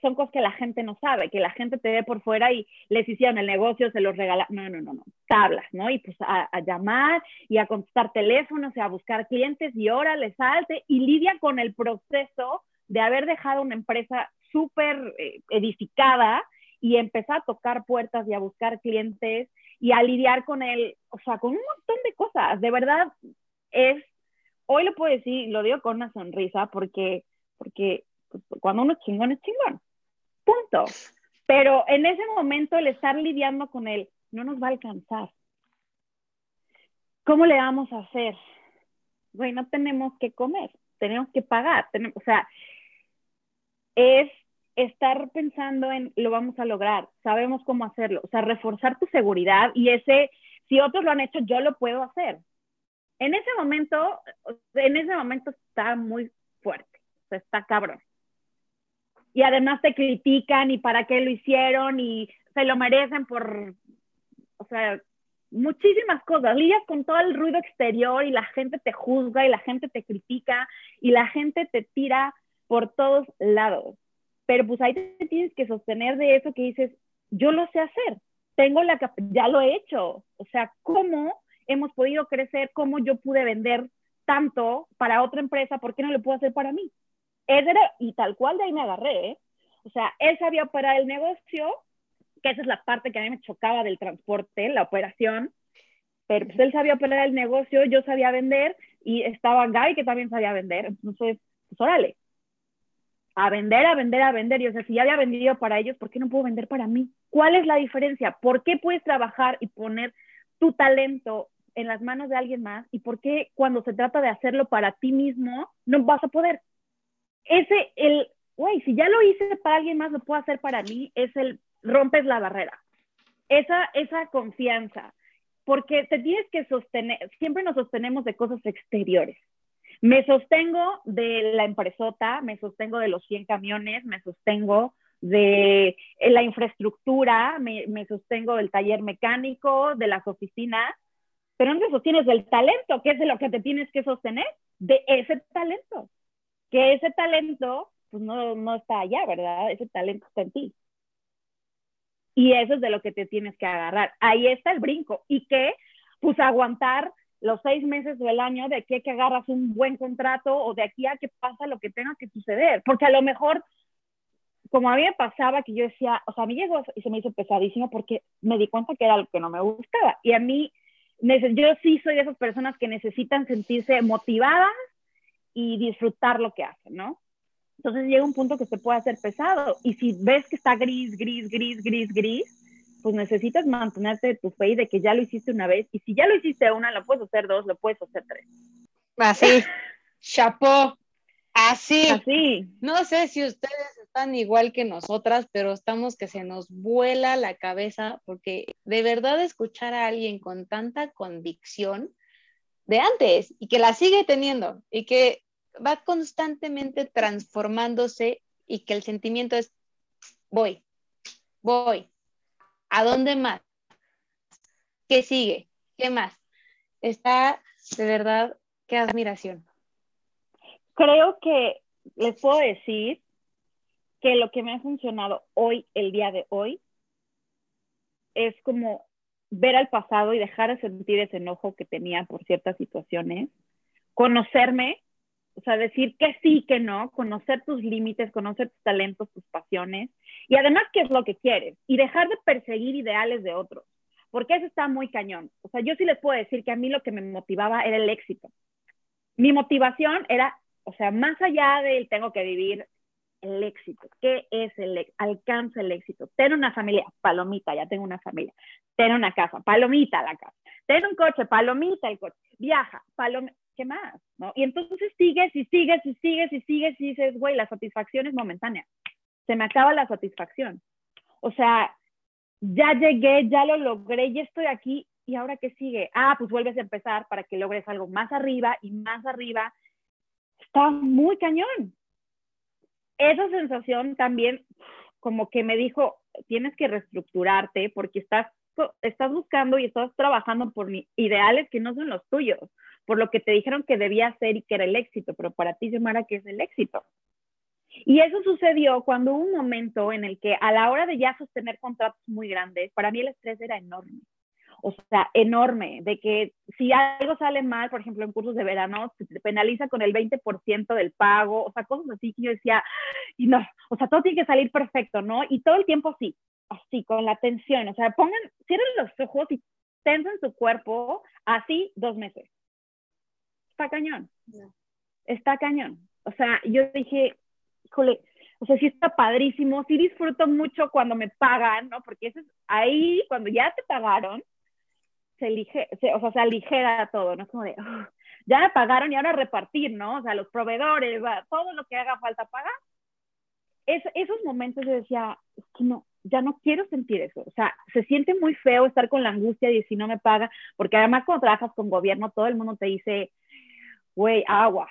son cosas que la gente no sabe, que la gente te ve por fuera y les hicieron el negocio, se los regalaron. No, no, no, no. Tablas, ¿no? Y pues a, llamar y a contestar teléfonos y a buscar clientes y ahora le salte y lidia con el proceso de haber dejado una empresa súper eh, edificada y empezar a tocar puertas y a buscar clientes y a lidiar con él, o sea, con un montón de cosas. De verdad, es, hoy lo puedo decir, lo digo con una sonrisa porque, porque cuando uno es chingón, es chingón. Punto. Pero en ese momento el estar lidiando con él no nos va a alcanzar. ¿Cómo le vamos a hacer? Güey, no tenemos que comer, tenemos que pagar. Tenemos, o sea, es estar pensando en lo vamos a lograr, sabemos cómo hacerlo, o sea, reforzar tu seguridad y ese, si otros lo han hecho, yo lo puedo hacer. En ese momento, en ese momento está muy fuerte, o sea, está cabrón y además te critican y para qué lo hicieron y se lo merecen por, o sea, muchísimas cosas. Lidias con todo el ruido exterior y la gente te juzga y la gente te critica y la gente te tira por todos lados. Pero pues ahí te tienes que sostener de eso que dices, yo lo sé hacer, tengo la ya lo he hecho. O sea, ¿cómo hemos podido crecer? ¿Cómo yo pude vender tanto para otra empresa? ¿Por qué no lo puedo hacer para mí? Y tal cual de ahí me agarré, ¿eh? O sea, él sabía operar el negocio, que esa es la parte que a mí me chocaba del transporte, la operación, pero pues él sabía operar el negocio, yo sabía vender y estaba Guy que también sabía vender, entonces, pues órale, a vender, a vender, a vender. Y o sea, si ya había vendido para ellos, ¿por qué no puedo vender para mí? ¿Cuál es la diferencia? ¿Por qué puedes trabajar y poner tu talento en las manos de alguien más? ¿Y por qué cuando se trata de hacerlo para ti mismo, no vas a poder? Ese, el, güey, si ya lo hice para alguien más, lo puedo hacer para mí, es el, rompes la barrera. Esa, esa confianza, porque te tienes que sostener, siempre nos sostenemos de cosas exteriores. Me sostengo de la empresota, me sostengo de los 100 camiones, me sostengo de la infraestructura, me, me, sostengo del taller mecánico, de las oficinas, pero no te sostienes del talento, que es de lo que te tienes que sostener, de ese talento que ese talento pues no, no está allá, ¿verdad? Ese talento está en ti. Y eso es de lo que te tienes que agarrar. Ahí está el brinco. Y que, pues aguantar los seis meses o el año de aquí a que agarras un buen contrato o de aquí a que pasa lo que tenga que suceder. Porque a lo mejor, como a mí me pasaba que yo decía, o sea, a mí llegó y se me hizo pesadísimo porque me di cuenta que era lo que no me gustaba. Y a mí, yo sí soy de esas personas que necesitan sentirse motivadas y disfrutar lo que hacen, ¿no? Entonces llega un punto que se puede hacer pesado y si ves que está gris, gris, gris, gris, gris, pues necesitas mantenerte de tu fe y de que ya lo hiciste una vez y si ya lo hiciste una, lo puedes hacer dos, lo puedes hacer tres. Así, *laughs* chapó, así. Así. No sé si ustedes están igual que nosotras, pero estamos que se nos vuela la cabeza porque de verdad escuchar a alguien con tanta convicción, de antes y que la sigue teniendo y que va constantemente transformándose y que el sentimiento es, voy, voy, ¿a dónde más? ¿Qué sigue? ¿Qué más? Está de verdad, qué admiración. Creo que les puedo decir que lo que me ha funcionado hoy, el día de hoy, es como ver al pasado y dejar de sentir ese enojo que tenía por ciertas situaciones, conocerme, o sea, decir que sí, que no, conocer tus límites, conocer tus talentos, tus pasiones y además qué es lo que quieres y dejar de perseguir ideales de otros, porque eso está muy cañón. O sea, yo sí les puedo decir que a mí lo que me motivaba era el éxito. Mi motivación era, o sea, más allá del tengo que vivir el éxito. ¿Qué es el éxito? Alcanza el éxito. Tener una familia, palomita, ya tengo una familia. Tener una casa, palomita la casa. Tener un coche, palomita el coche. Viaja, palomita. ¿Qué más? Y entonces sigues y sigues y sigues y sigues y dices, güey, la satisfacción es momentánea. se me acaba la satisfacción. O sea, ya llegué, ya lo logré, ya estoy aquí y ahora qué sigue? Ah, pues vuelves a empezar para que logres algo más arriba y más arriba. Está muy cañón. Esa sensación también como que me dijo, tienes que reestructurarte porque estás, estás buscando y estás trabajando por ideales que no son los tuyos, por lo que te dijeron que debía ser y que era el éxito, pero para ti, Mara, ¿qué es el éxito? Y eso sucedió cuando hubo un momento en el que a la hora de ya sostener contratos muy grandes, para mí el estrés era enorme. O sea, enorme, de que si algo sale mal, por ejemplo, en cursos de verano, se te penaliza con el 20% del pago, o sea, cosas así que yo decía, y no, o sea, todo tiene que salir perfecto, ¿no? Y todo el tiempo sí, así, con la tensión, o sea, pongan, cierren los ojos y tensan su cuerpo así dos meses. Está cañón. Está cañón. O sea, yo dije, híjole, o sea, sí está padrísimo, sí disfruto mucho cuando me pagan, ¿no? Porque eso es ahí, cuando ya te pagaron, se, elige, o sea, se aligera todo, ¿no? Es como de, ya me pagaron y ahora repartir, ¿no? O sea, los proveedores, todo lo que haga falta pagar. Es, esos momentos yo decía, es que no, ya no quiero sentir eso. O sea, se siente muy feo estar con la angustia de si no me paga, porque además cuando trabajas con gobierno, todo el mundo te dice, güey, aguas,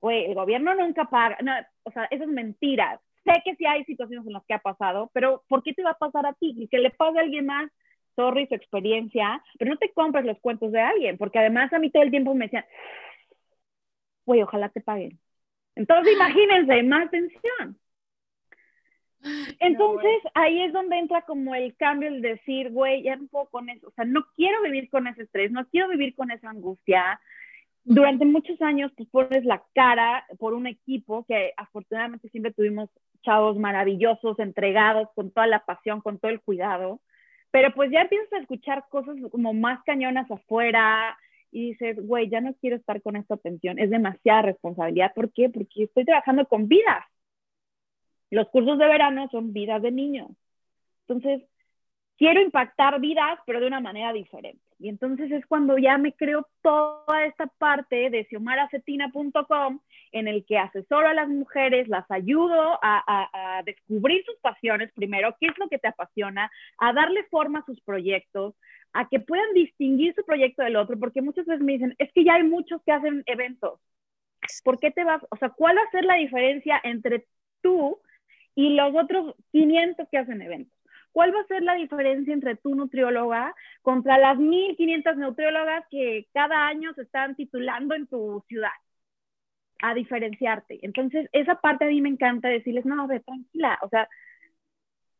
güey, el gobierno nunca paga, no, o sea, eso es mentira. Sé que sí hay situaciones en las que ha pasado, pero ¿por qué te va a pasar a ti? Y que le pague a alguien más, sorry, su experiencia, pero no te compres los cuentos de alguien, porque además a mí todo el tiempo me decían, güey, ojalá te paguen. Entonces, imagínense, más tensión. Entonces, ahí es donde entra como el cambio, el decir, güey, ya no puedo con eso, o sea, no quiero vivir con ese estrés, no quiero vivir con esa angustia, durante muchos años pues pones la cara por un equipo que afortunadamente siempre tuvimos chavos maravillosos, entregados, con toda la pasión, con todo el cuidado, pero pues ya empiezas a escuchar cosas como más cañonas afuera y dices, güey, ya no quiero estar con esta tensión, es demasiada responsabilidad. ¿Por qué? Porque estoy trabajando con vidas. Los cursos de verano son vidas de niños. Entonces, quiero impactar vidas, pero de una manera diferente. Y entonces es cuando ya me creo toda esta parte de xiomaracetina.com en el que asesoro a las mujeres, las ayudo a, descubrir sus pasiones primero, qué es lo que te apasiona, a darle forma a sus proyectos, a que puedan distinguir su proyecto del otro, porque muchas veces me dicen, es que ya hay muchos que hacen eventos. ¿Por qué te vas? O sea, ¿cuál va a ser la diferencia entre tú y los otros 500 que hacen eventos? ¿Cuál va a ser la diferencia entre tu nutrióloga contra las 1.500 nutriólogas que cada año se están titulando en tu ciudad? A diferenciarte. Entonces, esa parte a mí me encanta decirles, no, a ver, tranquila, o sea,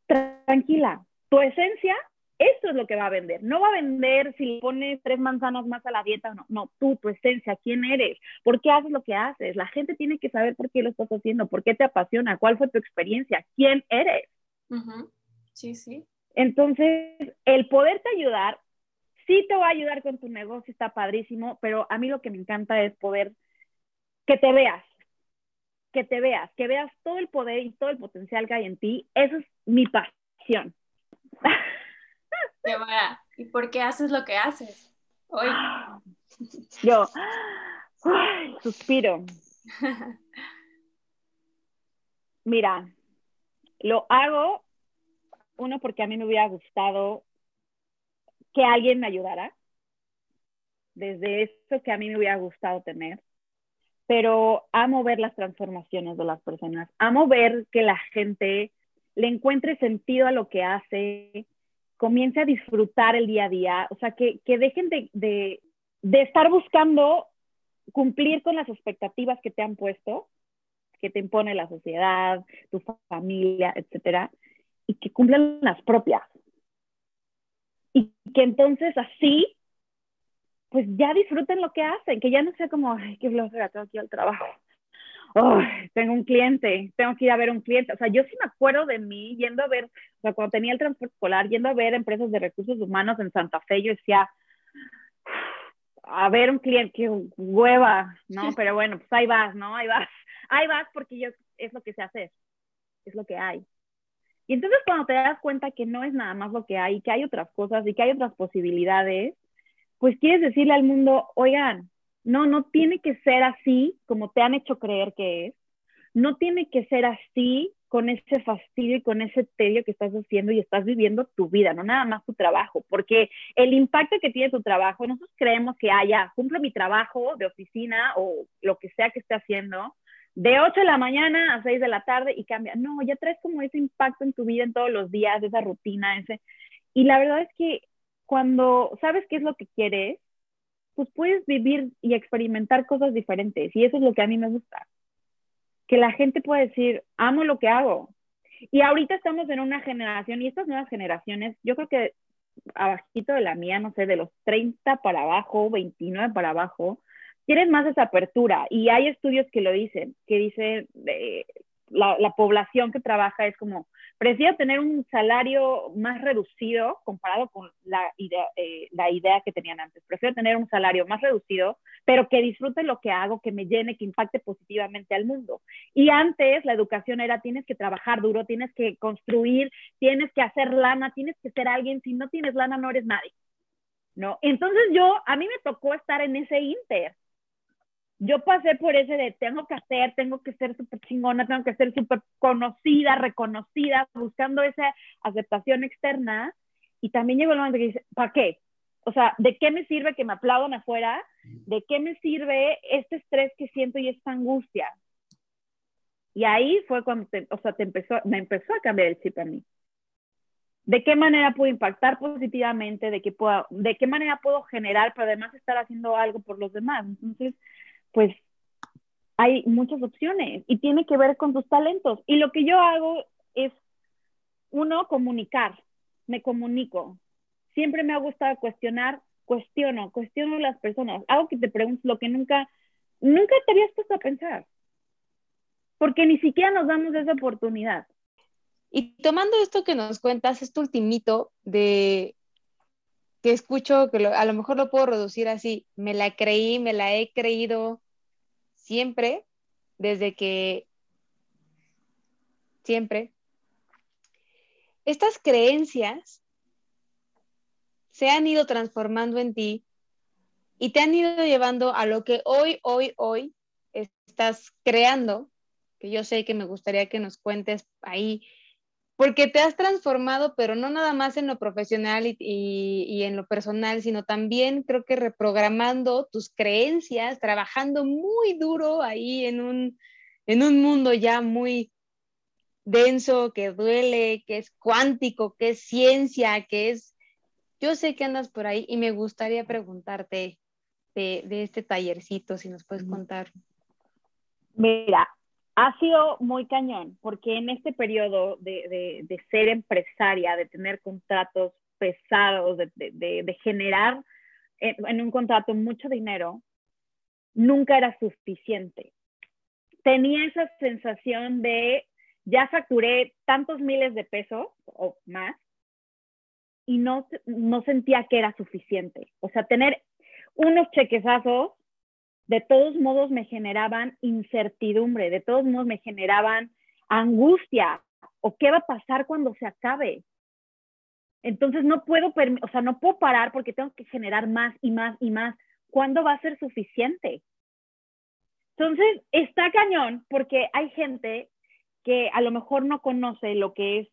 tranquila, tu esencia, esto es lo que va a vender. No va a vender si le pones tres manzanas más a la dieta o no. No, tú, tu esencia, quién eres, por qué haces lo que haces. La gente tiene que saber por qué lo estás haciendo, por qué te apasiona, cuál fue tu experiencia, quién eres. Sí, sí. Entonces, el poderte ayudar, sí te va a ayudar con tu negocio, está padrísimo, pero a mí lo que me encanta es poder que te veas, que te veas, que veas todo el poder y todo el potencial que hay en ti. Eso es mi pasión. *laughs* ¿Y por qué haces lo que haces hoy? *gasps* Yo, suspiro. *laughs* Mira, lo hago uno, porque a mí me hubiera gustado que alguien me ayudara, desde eso que a mí me hubiera gustado tener, pero amo ver las transformaciones de las personas, amo ver que la gente le encuentre sentido a lo que hace, comience a disfrutar el día a día, o sea, que, dejen de, de, de estar buscando cumplir con las expectativas que te han puesto, que te impone la sociedad, tu familia, etcétera, y que cumplan las propias. Y que entonces así, pues ya disfruten lo que hacen, que ya no sea como, ay, qué flojera, tengo que ir al trabajo. tengo un cliente, tengo que ir a ver un cliente. O sea, yo sí me acuerdo de mí yendo a ver, o sea, cuando tenía el transporte escolar, yendo a ver empresas de recursos humanos en Santa Fe, yo decía, a ver un cliente, qué hueva, ¿no? Pero bueno, pues ahí vas, ¿no? Ahí vas, ahí vas porque yo, es lo que sé hacer, es lo que hay. Y entonces cuando te das cuenta que no es nada más lo que hay, que hay otras cosas y que hay otras posibilidades, pues quieres decirle al mundo, oigan, no, no tiene que ser así como te han hecho creer que es, no tiene que ser así con ese fastidio y con ese tedio que estás haciendo y estás viviendo tu vida, no nada más tu trabajo, porque el impacto que tiene tu trabajo, nosotros creemos que, haya ah, cumplo mi trabajo de oficina o lo que sea que esté haciendo, de 8 de la mañana a 6 de la tarde y cambia. No, ya traes como ese impacto en tu vida en todos los días, esa rutina, ese. Y la verdad es que cuando sabes qué es lo que quieres, pues puedes vivir y experimentar cosas diferentes. Y eso es lo que a mí me gusta que la gente pueda decir, amo lo que hago. Y ahorita estamos en una generación, y estas nuevas generaciones, yo creo que abajito de la mía, no sé, de los 30 para abajo, 29 para abajo, tienen más esa apertura. Y hay estudios que lo dicen, que dicen, eh, la, la, población que trabaja es como, prefiero tener un salario más reducido comparado con la idea, eh, la idea que tenían antes. Prefiero tener un salario más reducido, pero que disfrute lo que hago, que me llene, que impacte positivamente al mundo. Y antes la educación era, tienes que trabajar duro, tienes que construir, tienes que hacer lana, tienes que ser alguien. Si no tienes lana, no eres nadie. ¿No? Entonces yo, a mí me tocó estar en ese inter yo pasé por ese de tengo que hacer, tengo que ser súper chingona, tengo que ser súper conocida, reconocida, buscando esa aceptación externa. Y también llegó el momento que dice, ¿para qué? O sea, ¿de qué me sirve que me aplaudan afuera? ¿De qué me sirve este estrés que siento y esta angustia? Y ahí fue cuando, o sea, te empezó, me empezó a cambiar el chip a mí. ¿De qué manera puedo impactar positivamente? ¿De qué, puedo, ¿De qué manera puedo generar, pero además estar haciendo algo por los demás? Entonces, pues hay muchas opciones y tiene que ver con tus talentos. Y lo que yo hago es, uno, comunicar, me comunico. Siempre me ha gustado cuestionar, cuestiono, cuestiono a las personas. Algo que te preguntes lo que nunca, nunca te habías puesto a pensar. Porque ni siquiera nos damos esa oportunidad. Y tomando esto que nos cuentas, este ultimito de que escucho, que a lo mejor lo puedo reducir así, me la creí, me la he creído siempre, desde que, siempre, estas creencias se han ido transformando en ti y te han ido llevando a lo que hoy, hoy, hoy estás creando, que yo sé que me gustaría que nos cuentes ahí porque te has transformado, pero no nada más en lo profesional y, en lo personal, sino también creo que reprogramando tus creencias, trabajando muy duro ahí en un, en un mundo ya muy denso, que duele, que es cuántico, que es ciencia, que es... Yo sé que andas por ahí y me gustaría preguntarte de, de este tallercito, si nos puedes contar. Mira, ha sido muy cañón, porque en este periodo de, ser empresaria, de tener contratos pesados, de, generar en, un contrato mucho dinero, nunca era suficiente. Tenía esa sensación de ya facturé tantos miles de pesos o más y no, no sentía que era suficiente. O sea, tener unos chequezazos de todos modos me generaban incertidumbre, de todos modos me generaban angustia o qué va a pasar cuando se acabe. Entonces no puedo, o sea, no puedo parar porque tengo que generar más y más y más. ¿Cuándo va a ser suficiente? Entonces, está cañón porque hay gente que a lo mejor no conoce lo que es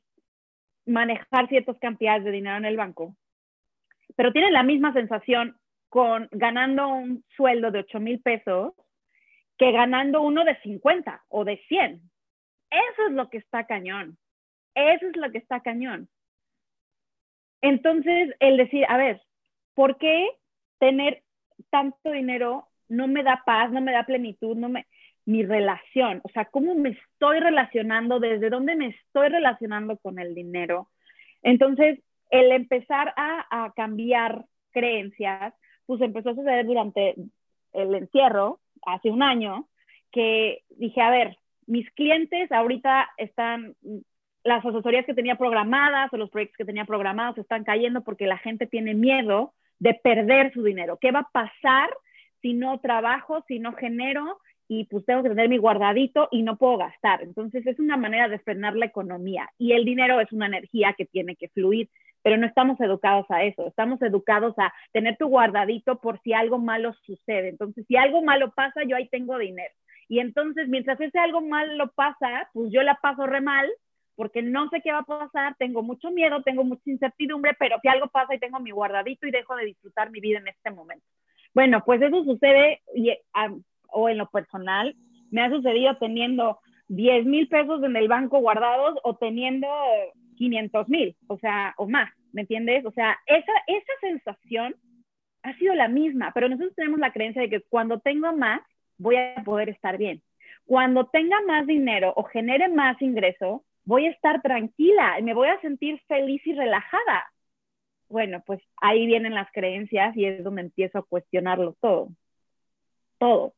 manejar ciertas cantidades de dinero en el banco, pero tienen la misma sensación con ganando un sueldo de 8 mil pesos que ganando uno de 50 o de 100. Eso es lo que está cañón. Eso es lo que está cañón. Entonces, el decir, a ver, ¿por qué tener tanto dinero no me da paz, no me da plenitud, no me mi relación, o sea, cómo me estoy relacionando, desde dónde me estoy relacionando con el dinero. Entonces, el empezar a, a cambiar creencias, pues empezó a suceder durante el encierro, hace un año, que dije, a ver, mis clientes ahorita están, las asesorías que tenía programadas o los proyectos que tenía programados están cayendo porque la gente tiene miedo de perder su dinero. ¿Qué va a pasar si no trabajo, si no genero? Y pues tengo que tener mi guardadito y no puedo gastar. Entonces es una manera de frenar la economía y el dinero es una energía que tiene que fluir pero no estamos educados a eso, estamos educados a tener tu guardadito por si algo malo sucede. Entonces, si algo malo pasa, yo ahí tengo dinero. Y entonces, mientras ese algo mal lo pasa, pues yo la paso re mal, porque no sé qué va a pasar, tengo mucho miedo, tengo mucha incertidumbre, pero si algo pasa y tengo mi guardadito y dejo de disfrutar mi vida en este momento. Bueno, pues eso sucede, y, o en lo personal, me ha sucedido teniendo 10 mil pesos en el banco guardados o teniendo 500 mil, o sea, o más, ¿me entiendes? O sea, esa, esa sensación ha sido la misma, pero nosotros tenemos la creencia de que cuando tengo más, voy a poder estar bien. Cuando tenga más dinero o genere más ingreso, voy a estar tranquila y me voy a sentir feliz y relajada. Bueno, pues ahí vienen las creencias y es donde empiezo a cuestionarlo todo. Todo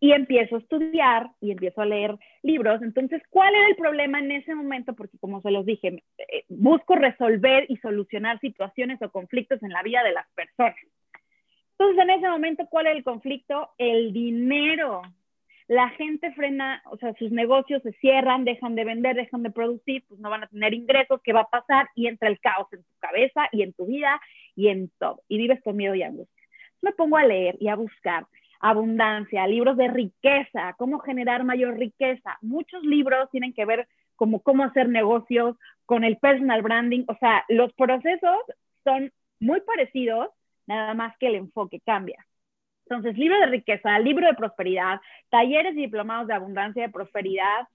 y empiezo a estudiar y empiezo a leer libros. Entonces, ¿cuál era el problema en ese momento? Porque como se los dije, eh, busco resolver y solucionar situaciones o conflictos en la vida de las personas. Entonces, en ese momento, ¿cuál era el conflicto? El dinero. La gente frena, o sea, sus negocios se cierran, dejan de vender, dejan de producir, pues no van a tener ingresos, ¿qué va a pasar? Y entra el caos en tu cabeza y en tu vida y en todo. Y vives con miedo y angustia. Me pongo a leer y a buscar abundancia, libros de riqueza, cómo generar mayor riqueza. Muchos libros tienen que ver como cómo hacer negocios con el personal branding. O sea, los procesos son muy parecidos, nada más que el enfoque cambia. Entonces, libro de riqueza, libro de prosperidad, talleres y diplomados de abundancia y de prosperidad.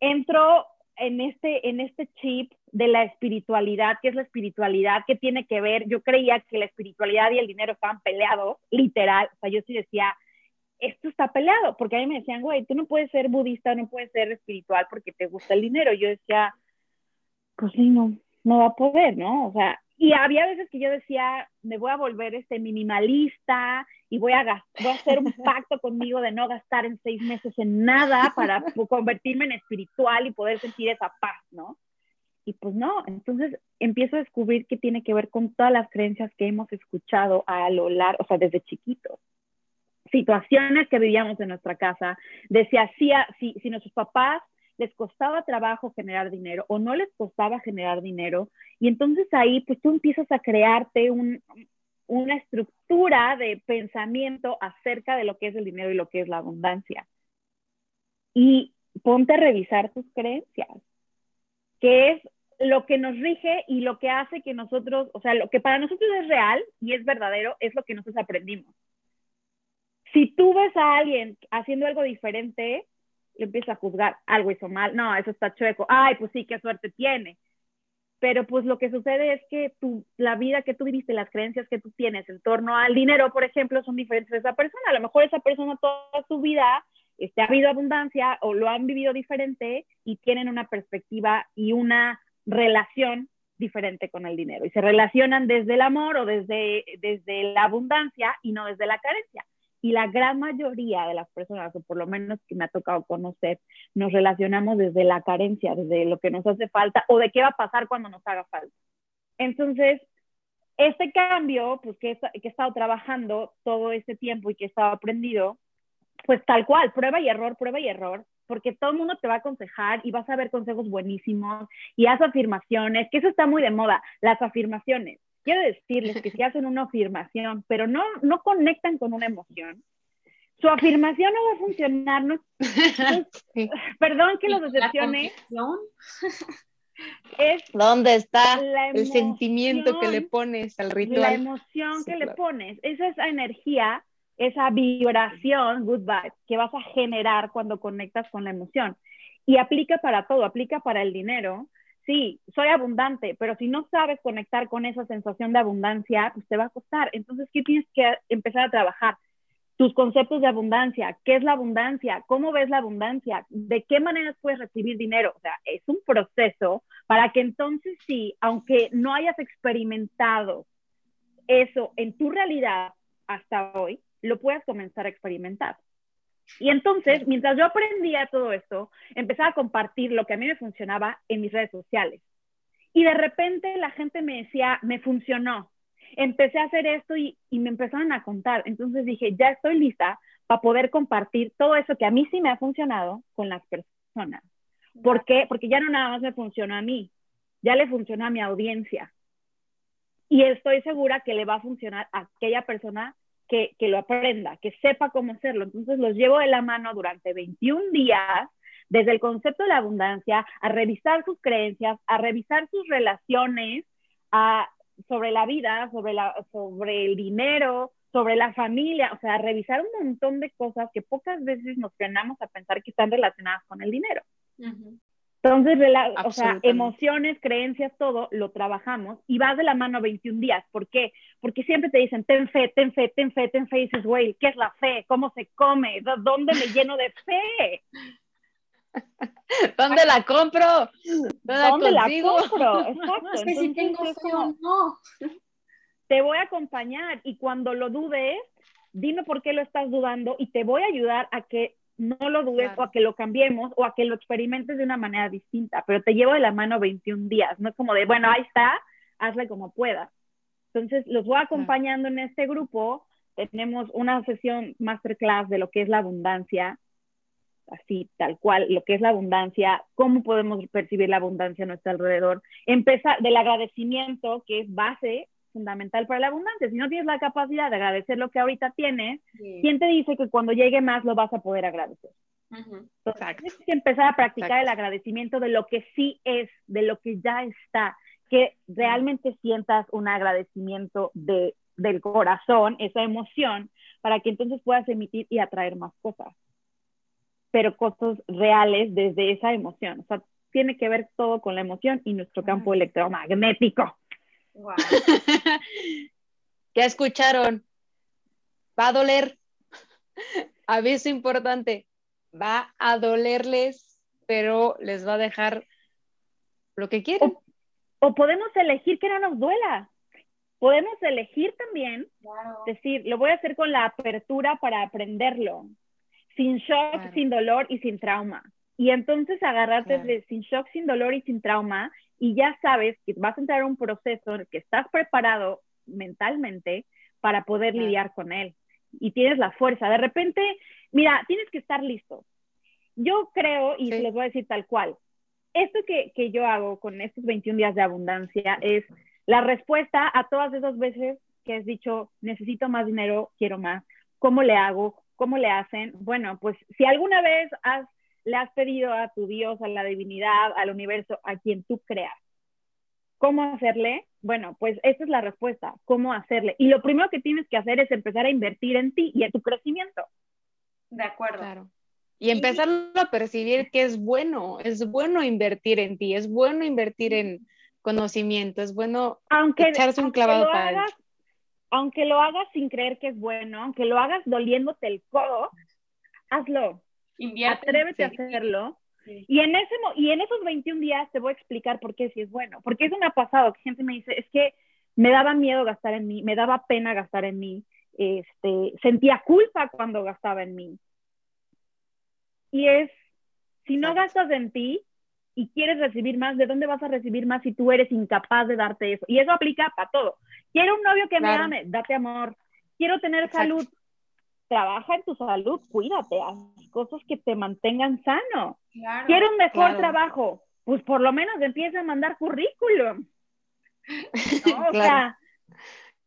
Entro en este, en este chip de la espiritualidad, ¿qué es la espiritualidad? ¿Qué tiene que ver? Yo creía que la espiritualidad y el dinero estaban peleados, literal. O sea, yo sí decía, esto está peleado, porque a mí me decían, güey, tú no puedes ser budista, no puedes ser espiritual porque te gusta el dinero. Yo decía, pues sí, no, no va a poder, ¿no? O sea, y había veces que yo decía, me voy a volver este minimalista y voy a, voy a hacer un *laughs* pacto conmigo de no gastar en seis meses en nada para convertirme en espiritual y poder sentir esa paz, ¿no? Y pues no, entonces empiezo a descubrir que tiene que ver con todas las creencias que hemos escuchado a lo largo, o sea, desde chiquitos. Situaciones que vivíamos en nuestra casa, decía, si, si, si nuestros papás les costaba trabajo generar dinero o no les costaba generar dinero. Y entonces ahí pues tú empiezas a crearte una estructura de pensamiento acerca de lo que es el dinero y lo que es la abundancia. Y ponte a revisar tus creencias, que es lo que nos rige y lo que hace que nosotros, o sea, lo que para nosotros es real y es verdadero, es lo que nosotros aprendimos. Si tú ves a alguien haciendo algo diferente, le empieza a juzgar, algo hizo mal, no, eso está chueco, ay, pues sí, qué suerte tiene. Pero pues lo que sucede es que tu, la vida que tú viviste, las creencias que tú tienes en torno al dinero, por ejemplo, son diferentes de esa persona. A lo mejor esa persona toda su vida este, ha habido abundancia o lo han vivido diferente y tienen una perspectiva y una relación diferente con el dinero. Y se relacionan desde el amor o desde, desde la abundancia y no desde la carencia y la gran mayoría de las personas, o por lo menos que me ha tocado conocer, nos relacionamos desde la carencia, desde lo que nos hace falta o de qué va a pasar cuando nos haga falta. Entonces, este cambio, pues que, he estado trabajando todo este tiempo y que he estado aprendido, pues tal cual, prueba y error, prueba y error, porque todo el mundo te va a aconsejar y vas a ver consejos buenísimos y haz afirmaciones, que eso está muy de moda, las afirmaciones quiero decirles que si hacen una afirmación, pero no, no conectan con una emoción, su afirmación no va a funcionar. No, *laughs* Perdón que los decepcione. Es ¿Dónde está el sentimiento que le pones al ritual? La emoción que le pones, esa es esa energía, esa vibración, good vibe, que vas a generar cuando conectas con la emoción. Y aplica para todo, aplica para el dinero, sí, soy abundante, pero si no sabes conectar con esa sensación de abundancia, pues te va a costar. Entonces, ¿qué tienes que empezar a trabajar? Tus conceptos de abundancia, ¿qué es la abundancia? ¿Cómo ves la abundancia? ¿De qué maneras puedes recibir dinero? O sea, es un proceso para que entonces sí, aunque no hayas experimentado eso en tu realidad hasta hoy, lo puedas comenzar a experimentar. Y entonces, mientras yo aprendía todo esto, empezaba a compartir lo que a mí me funcionaba en mis redes sociales. Y de repente la gente me decía, me funcionó. Empecé a hacer esto y, me empezaron a contar. Entonces dije, ya estoy lista para poder compartir todo eso que a mí sí me ha funcionado con las personas. ¿Por qué? Porque ya no nada más me funcionó a mí, ya le funcionó a mi audiencia. Y estoy segura que le va a funcionar a aquella persona que, que lo aprenda, que sepa cómo hacerlo. Entonces los llevo de la mano durante 21 días desde el concepto de la abundancia, a revisar sus creencias, a revisar sus relaciones a, sobre la vida, sobre, la, sobre el dinero, sobre la familia, o sea, a revisar un montón de cosas que pocas veces nos frenamos a pensar que están relacionadas con el dinero. Entonces, o sea, emociones, creencias, todo lo trabajamos y vas de la mano 21 días. ¿Por qué? Porque siempre te dicen, ten fe, ten fe, ten fe, ten fe. Y dices, güey, ¿qué es la fe? ¿Cómo se come? ¿Dónde me lleno de fe? *laughs* ¿Dónde la compro? ¿Dónde, la, compro? *laughs* Exacto. Es que si tengo fe o no. Te voy a acompañar y cuando lo dudes, dime por qué lo estás dudando y te voy a ayudar a que no lo dudes o a que lo cambiemos o a que lo experimentes de una manera distinta, pero te llevo de la mano 21 días, no es como de, bueno, ahí está, hazle como puedas. Entonces, los voy acompañando en este grupo, tenemos una sesión masterclass de lo que es la abundancia, así tal cual, lo que es la abundancia, cómo podemos percibir la abundancia a nuestro alrededor, empezar del agradecimiento, que es base fundamental para la abundancia. Si no tienes la capacidad de agradecer lo que ahorita tienes, ¿quién te dice que cuando llegue más lo vas a poder agradecer? tienes que empezar a practicar el agradecimiento de lo que sí es, de lo que ya está, que realmente sientas un agradecimiento de, del corazón, esa emoción, para que entonces puedas emitir y atraer más cosas pero cosas reales desde esa emoción. O sea, tiene que ver todo con la emoción y nuestro campo electromagnético. Wow. ¿Ya escucharon? Va a doler. Aviso importante. Va a dolerles, pero les va a dejar lo que quieren. O, podemos elegir que no nos duela. Podemos elegir también, decir, lo voy a hacer con la apertura para aprenderlo sin shock, sin dolor y sin trauma. Y entonces agarrarte de sin shock, sin dolor y sin trauma y ya sabes que vas a entrar a un proceso en el que estás preparado mentalmente para poder lidiar con él y tienes la fuerza. De repente, mira, tienes que estar listo. Yo creo, y les voy a decir tal cual, esto que, que yo hago con estos 21 días de abundancia es la respuesta a todas esas veces que has dicho, necesito más dinero, quiero más, ¿cómo le hago? ¿Cómo le hacen? Bueno, pues si alguna vez has, le has pedido a tu Dios, a la divinidad, al universo, a quien tú creas, ¿cómo hacerle? Bueno, pues esta es la respuesta, ¿cómo hacerle? Y lo primero que tienes que hacer es empezar a invertir en ti y en tu crecimiento. De acuerdo. Claro. Y empezar a percibir que es bueno, es bueno invertir en ti, es bueno invertir en conocimiento, es bueno aunque, echarse un clavado para aunque lo hagas sin creer que es bueno, aunque lo hagas doliéndote el codo, hazlo. Atrévete a hacerlo. Y, en ese, y en esos 21 días te voy a explicar por qué sí es bueno. Porque eso me ha pasado, que gente me dice, es que me daba miedo gastar en mí, me daba pena gastar en mí, este, sentía culpa cuando gastaba en mí. Y es, si no gastas en ti y quieres recibir más, ¿de dónde vas a recibir más si tú eres incapaz de darte eso? Y eso aplica para todo. Quiero un novio que me ame, date amor. Quiero tener salud, trabaja en tu salud, cuídate, haz cosas que te mantengan sano. Quiero un mejor trabajo, pues por lo menos empieza a mandar currículum. *laughs* o sea,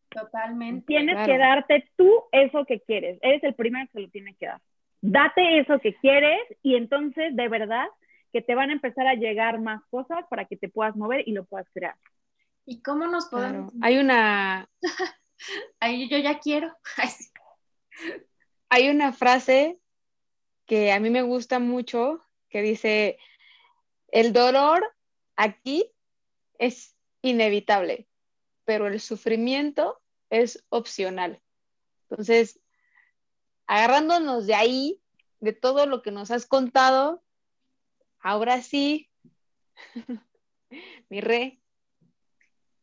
totalmente. Tienes que darte tú eso que quieres. Eres el primero que se lo tiene que dar. Date eso que quieres y entonces de verdad que te van a empezar a llegar más cosas para que te puedas mover y lo puedas crear. ¿Y cómo nos podemos? Hay una... *laughs* Ahí yo ya quiero. *laughs* Hay una frase que a mí me gusta mucho que dice, el dolor aquí es inevitable, pero el sufrimiento es opcional. Entonces, agarrándonos de ahí, de todo lo que nos has contado, ahora sí, *laughs* mi re,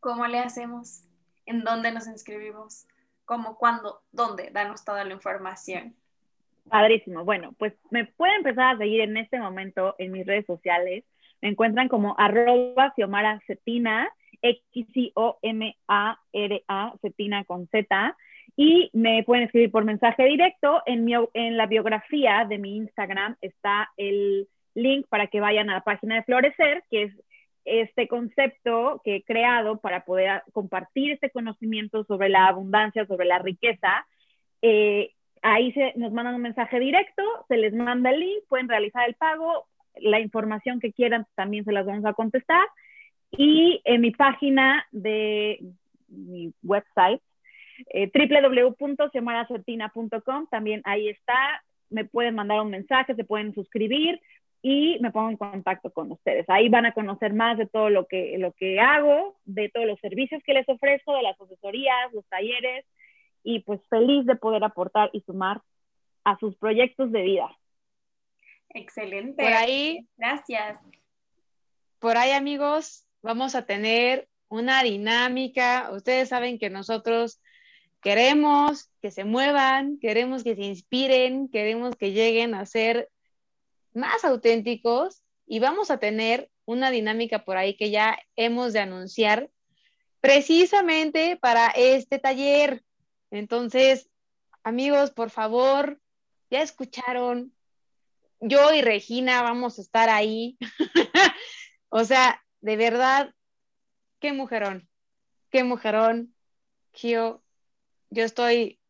¿Cómo le hacemos? ¿En dónde nos inscribimos? ¿Cómo? ¿Cuándo? ¿Dónde? Danos toda la información. Padrísimo. Bueno, pues me pueden empezar a seguir en este momento en mis redes sociales. Me encuentran como arroba Xiomara Cetina, X-I-O-M-A-R-A, Cetina con Z. Y me pueden escribir por mensaje directo. En, mi, en la biografía de mi Instagram está el link para que vayan a la página de Florecer, que es este concepto que he creado para poder compartir este conocimiento sobre la abundancia, sobre la riqueza, eh, ahí se, nos mandan un mensaje directo, se les manda el link, pueden realizar el pago, la información que quieran también se las vamos a contestar. Y en mi página de mi website, eh, también ahí está, me pueden mandar un mensaje, se pueden suscribir y me pongo en contacto con ustedes. Ahí van a conocer más de todo lo que, lo que hago, de todos los servicios que les ofrezco, de las asesorías, los talleres, y pues feliz de poder aportar y sumar a sus proyectos de vida. Excelente. Por ahí. Gracias. Por ahí, amigos, vamos a tener una dinámica. Ustedes saben que nosotros queremos que se muevan, queremos que se inspiren, queremos que lleguen a ser más auténticos y vamos a tener una dinámica por ahí que ya hemos de anunciar precisamente para este taller. Entonces, amigos, por favor, ya escucharon, yo y Regina vamos a estar ahí. *laughs* o sea, de verdad, qué mujerón, qué mujerón, Gio. Yo estoy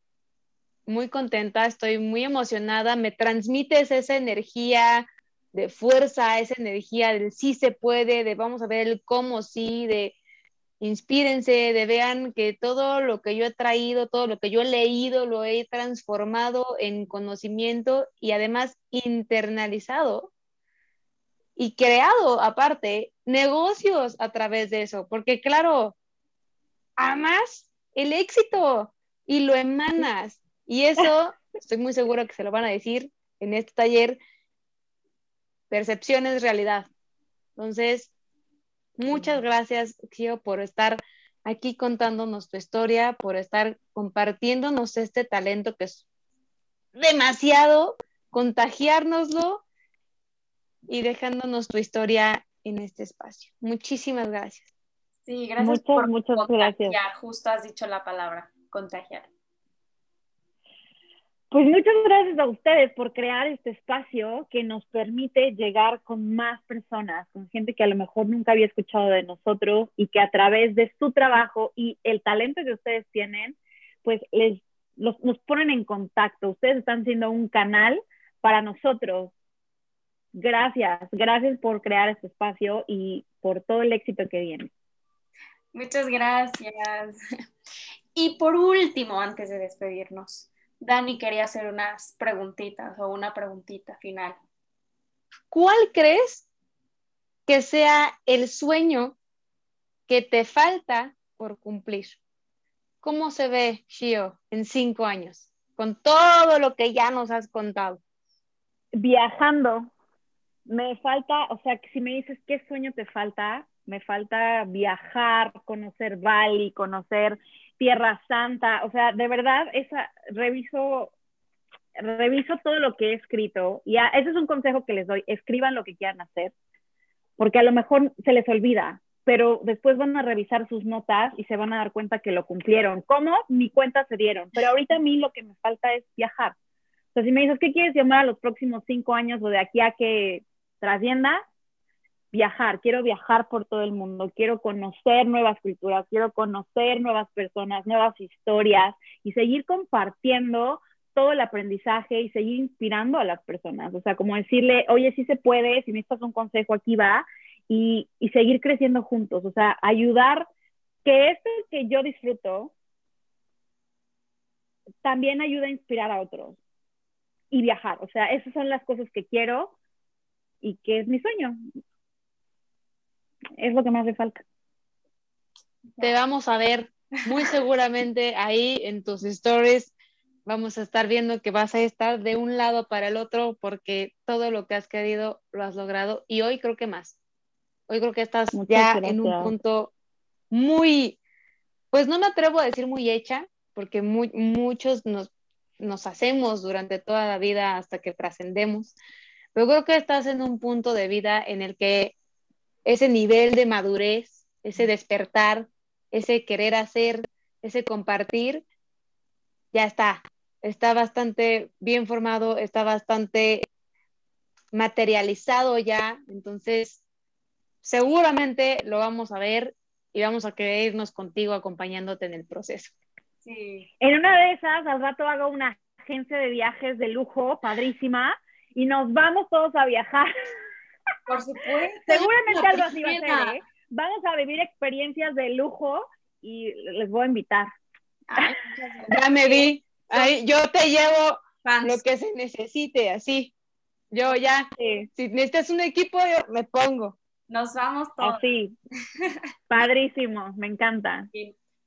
muy contenta, estoy muy emocionada, me transmites esa energía de fuerza, esa energía del sí se puede, de vamos a ver el cómo sí, de inspírense, de vean que todo lo que yo he traído, todo lo que yo he leído, lo he transformado en conocimiento y además internalizado y creado aparte negocios a través de eso, porque claro, amas el éxito y lo emanas y eso estoy muy segura que se lo van a decir en este taller, percepción es realidad. Entonces, Muchas gracias, Gio, por estar aquí contándonos tu historia, por estar compartiéndonos este talento que es demasiado, contagiárnoslo y dejándonos tu historia en este espacio. Muchísimas gracias. Sí, gracias muchas, por muchas contagiar. gracias. Justo has dicho la palabra, contagiar. Pues muchas gracias a ustedes por crear este espacio que nos permite llegar con más personas, con gente que a lo mejor nunca había escuchado de nosotros y que a través de su trabajo y el talento que ustedes tienen, pues les los, nos ponen en contacto. Ustedes están siendo un canal para nosotros. Gracias, gracias por crear este espacio y por todo el éxito que viene. Muchas gracias. *laughs* Y por último, antes de despedirnos, Dani quería hacer unas preguntitas o una preguntita final. ¿Cuál crees que sea el sueño que te falta por cumplir? ¿Cómo se ve Shio en cinco años con todo lo que ya nos has contado? Viajando. Me falta, o sea, si me dices qué sueño te falta, me falta viajar, conocer Bali, conocer Tierra Santa, o sea, de verdad, esa, reviso, reviso todo lo que he escrito y ese es un consejo que les doy, escriban lo que quieran hacer, porque a lo mejor se les olvida, pero después van a revisar sus notas y se van a dar cuenta que lo cumplieron. ¿Cómo? Mi cuenta se dieron, pero ahorita a mí lo que me falta es viajar. O sea, si me dices, ¿qué quieres llamar a los próximos cinco años o de aquí a que trascienda? Viajar, quiero viajar por todo el mundo, quiero conocer nuevas culturas, quiero conocer nuevas personas, nuevas historias y seguir compartiendo todo el aprendizaje y seguir inspirando a las personas. O sea, como decirle, oye, sí se puede, si necesitas un consejo, aquí va, y, y seguir creciendo juntos. O sea, ayudar que esto que yo disfruto también ayuda a inspirar a otros y viajar. O sea, esas son las cosas que quiero y que es mi sueño es lo que más hace falta. Te vamos a ver muy seguramente ahí en tus stories. Vamos a estar viendo que vas a estar de un lado para el otro porque todo lo que has querido lo has logrado y hoy creo que más. Hoy creo que estás ya en un punto muy, pues no me atrevo a decir muy hecha, porque muchos nos, nos hacemos durante toda la vida hasta que trascendemos, pero creo que estás en un punto de vida en el que ese nivel de madurez, ese despertar, ese querer hacer, ese compartir, ya está. Está bastante bien formado, está bastante materializado ya. Entonces, seguramente lo vamos a ver y vamos a querer irnos contigo acompañándote en el proceso. Sí. En una de esas, al rato hago una agencia de viajes de lujo, padrísima, y nos vamos todos a viajar. *laughs* Por supuesto. Seguramente algo así va a ser, ¿eh? Vamos a vivir experiencias de lujo y les voy a invitar. *laughs* ya me vi. yo te llevo lo que se necesite, así. Yo ya, si necesitas un equipo, yo me pongo. Nos vamos todos. Así. *laughs* Padrísimo, me encanta.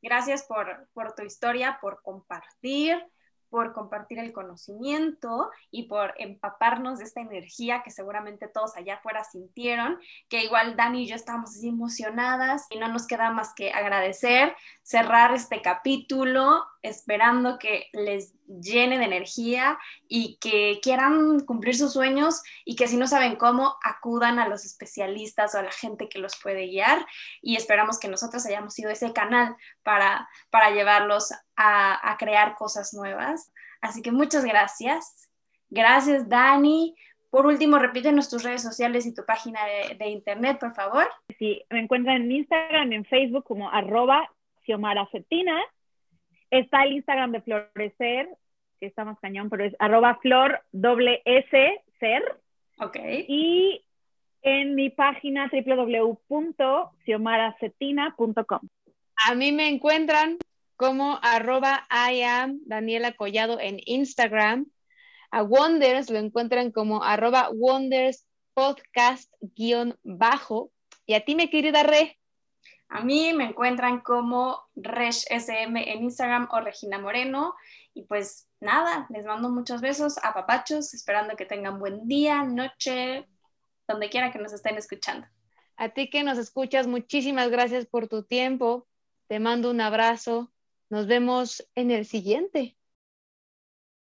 Gracias por, por tu historia, por compartir por compartir el conocimiento y por empaparnos de esta energía que seguramente todos allá afuera sintieron, que igual Dani y yo estábamos emocionadas y no nos queda más que agradecer, cerrar este capítulo esperando que les llene de energía y que quieran cumplir sus sueños y que si no saben cómo, acudan a los especialistas o a la gente que los puede guiar y esperamos que nosotros hayamos sido ese canal para, para llevarlos a, crear cosas nuevas. Así que muchas gracias. Gracias, Dani. Por último, repítenos tus redes sociales y tu página de, de, internet, por favor. Sí, me encuentran en Instagram, en Facebook como arroba Xiomara Cetina Está el Instagram de Florecer, que está más cañón, pero es arroba flor doble S ser. Ok. Y en mi página www.xiomaracetina.com. A mí me encuentran como arroba I am Daniela Collado en Instagram. A Wonders lo encuentran como arroba Wonders podcast guion bajo. Y a ti, mi querida Re. A mí me encuentran como SM en Instagram o Regina Moreno. Y pues nada, les mando muchos besos a papachos, esperando que tengan buen día, noche, donde quiera que nos estén escuchando. A ti que nos escuchas, muchísimas gracias por tu tiempo. Te mando un abrazo. Nos vemos en el siguiente.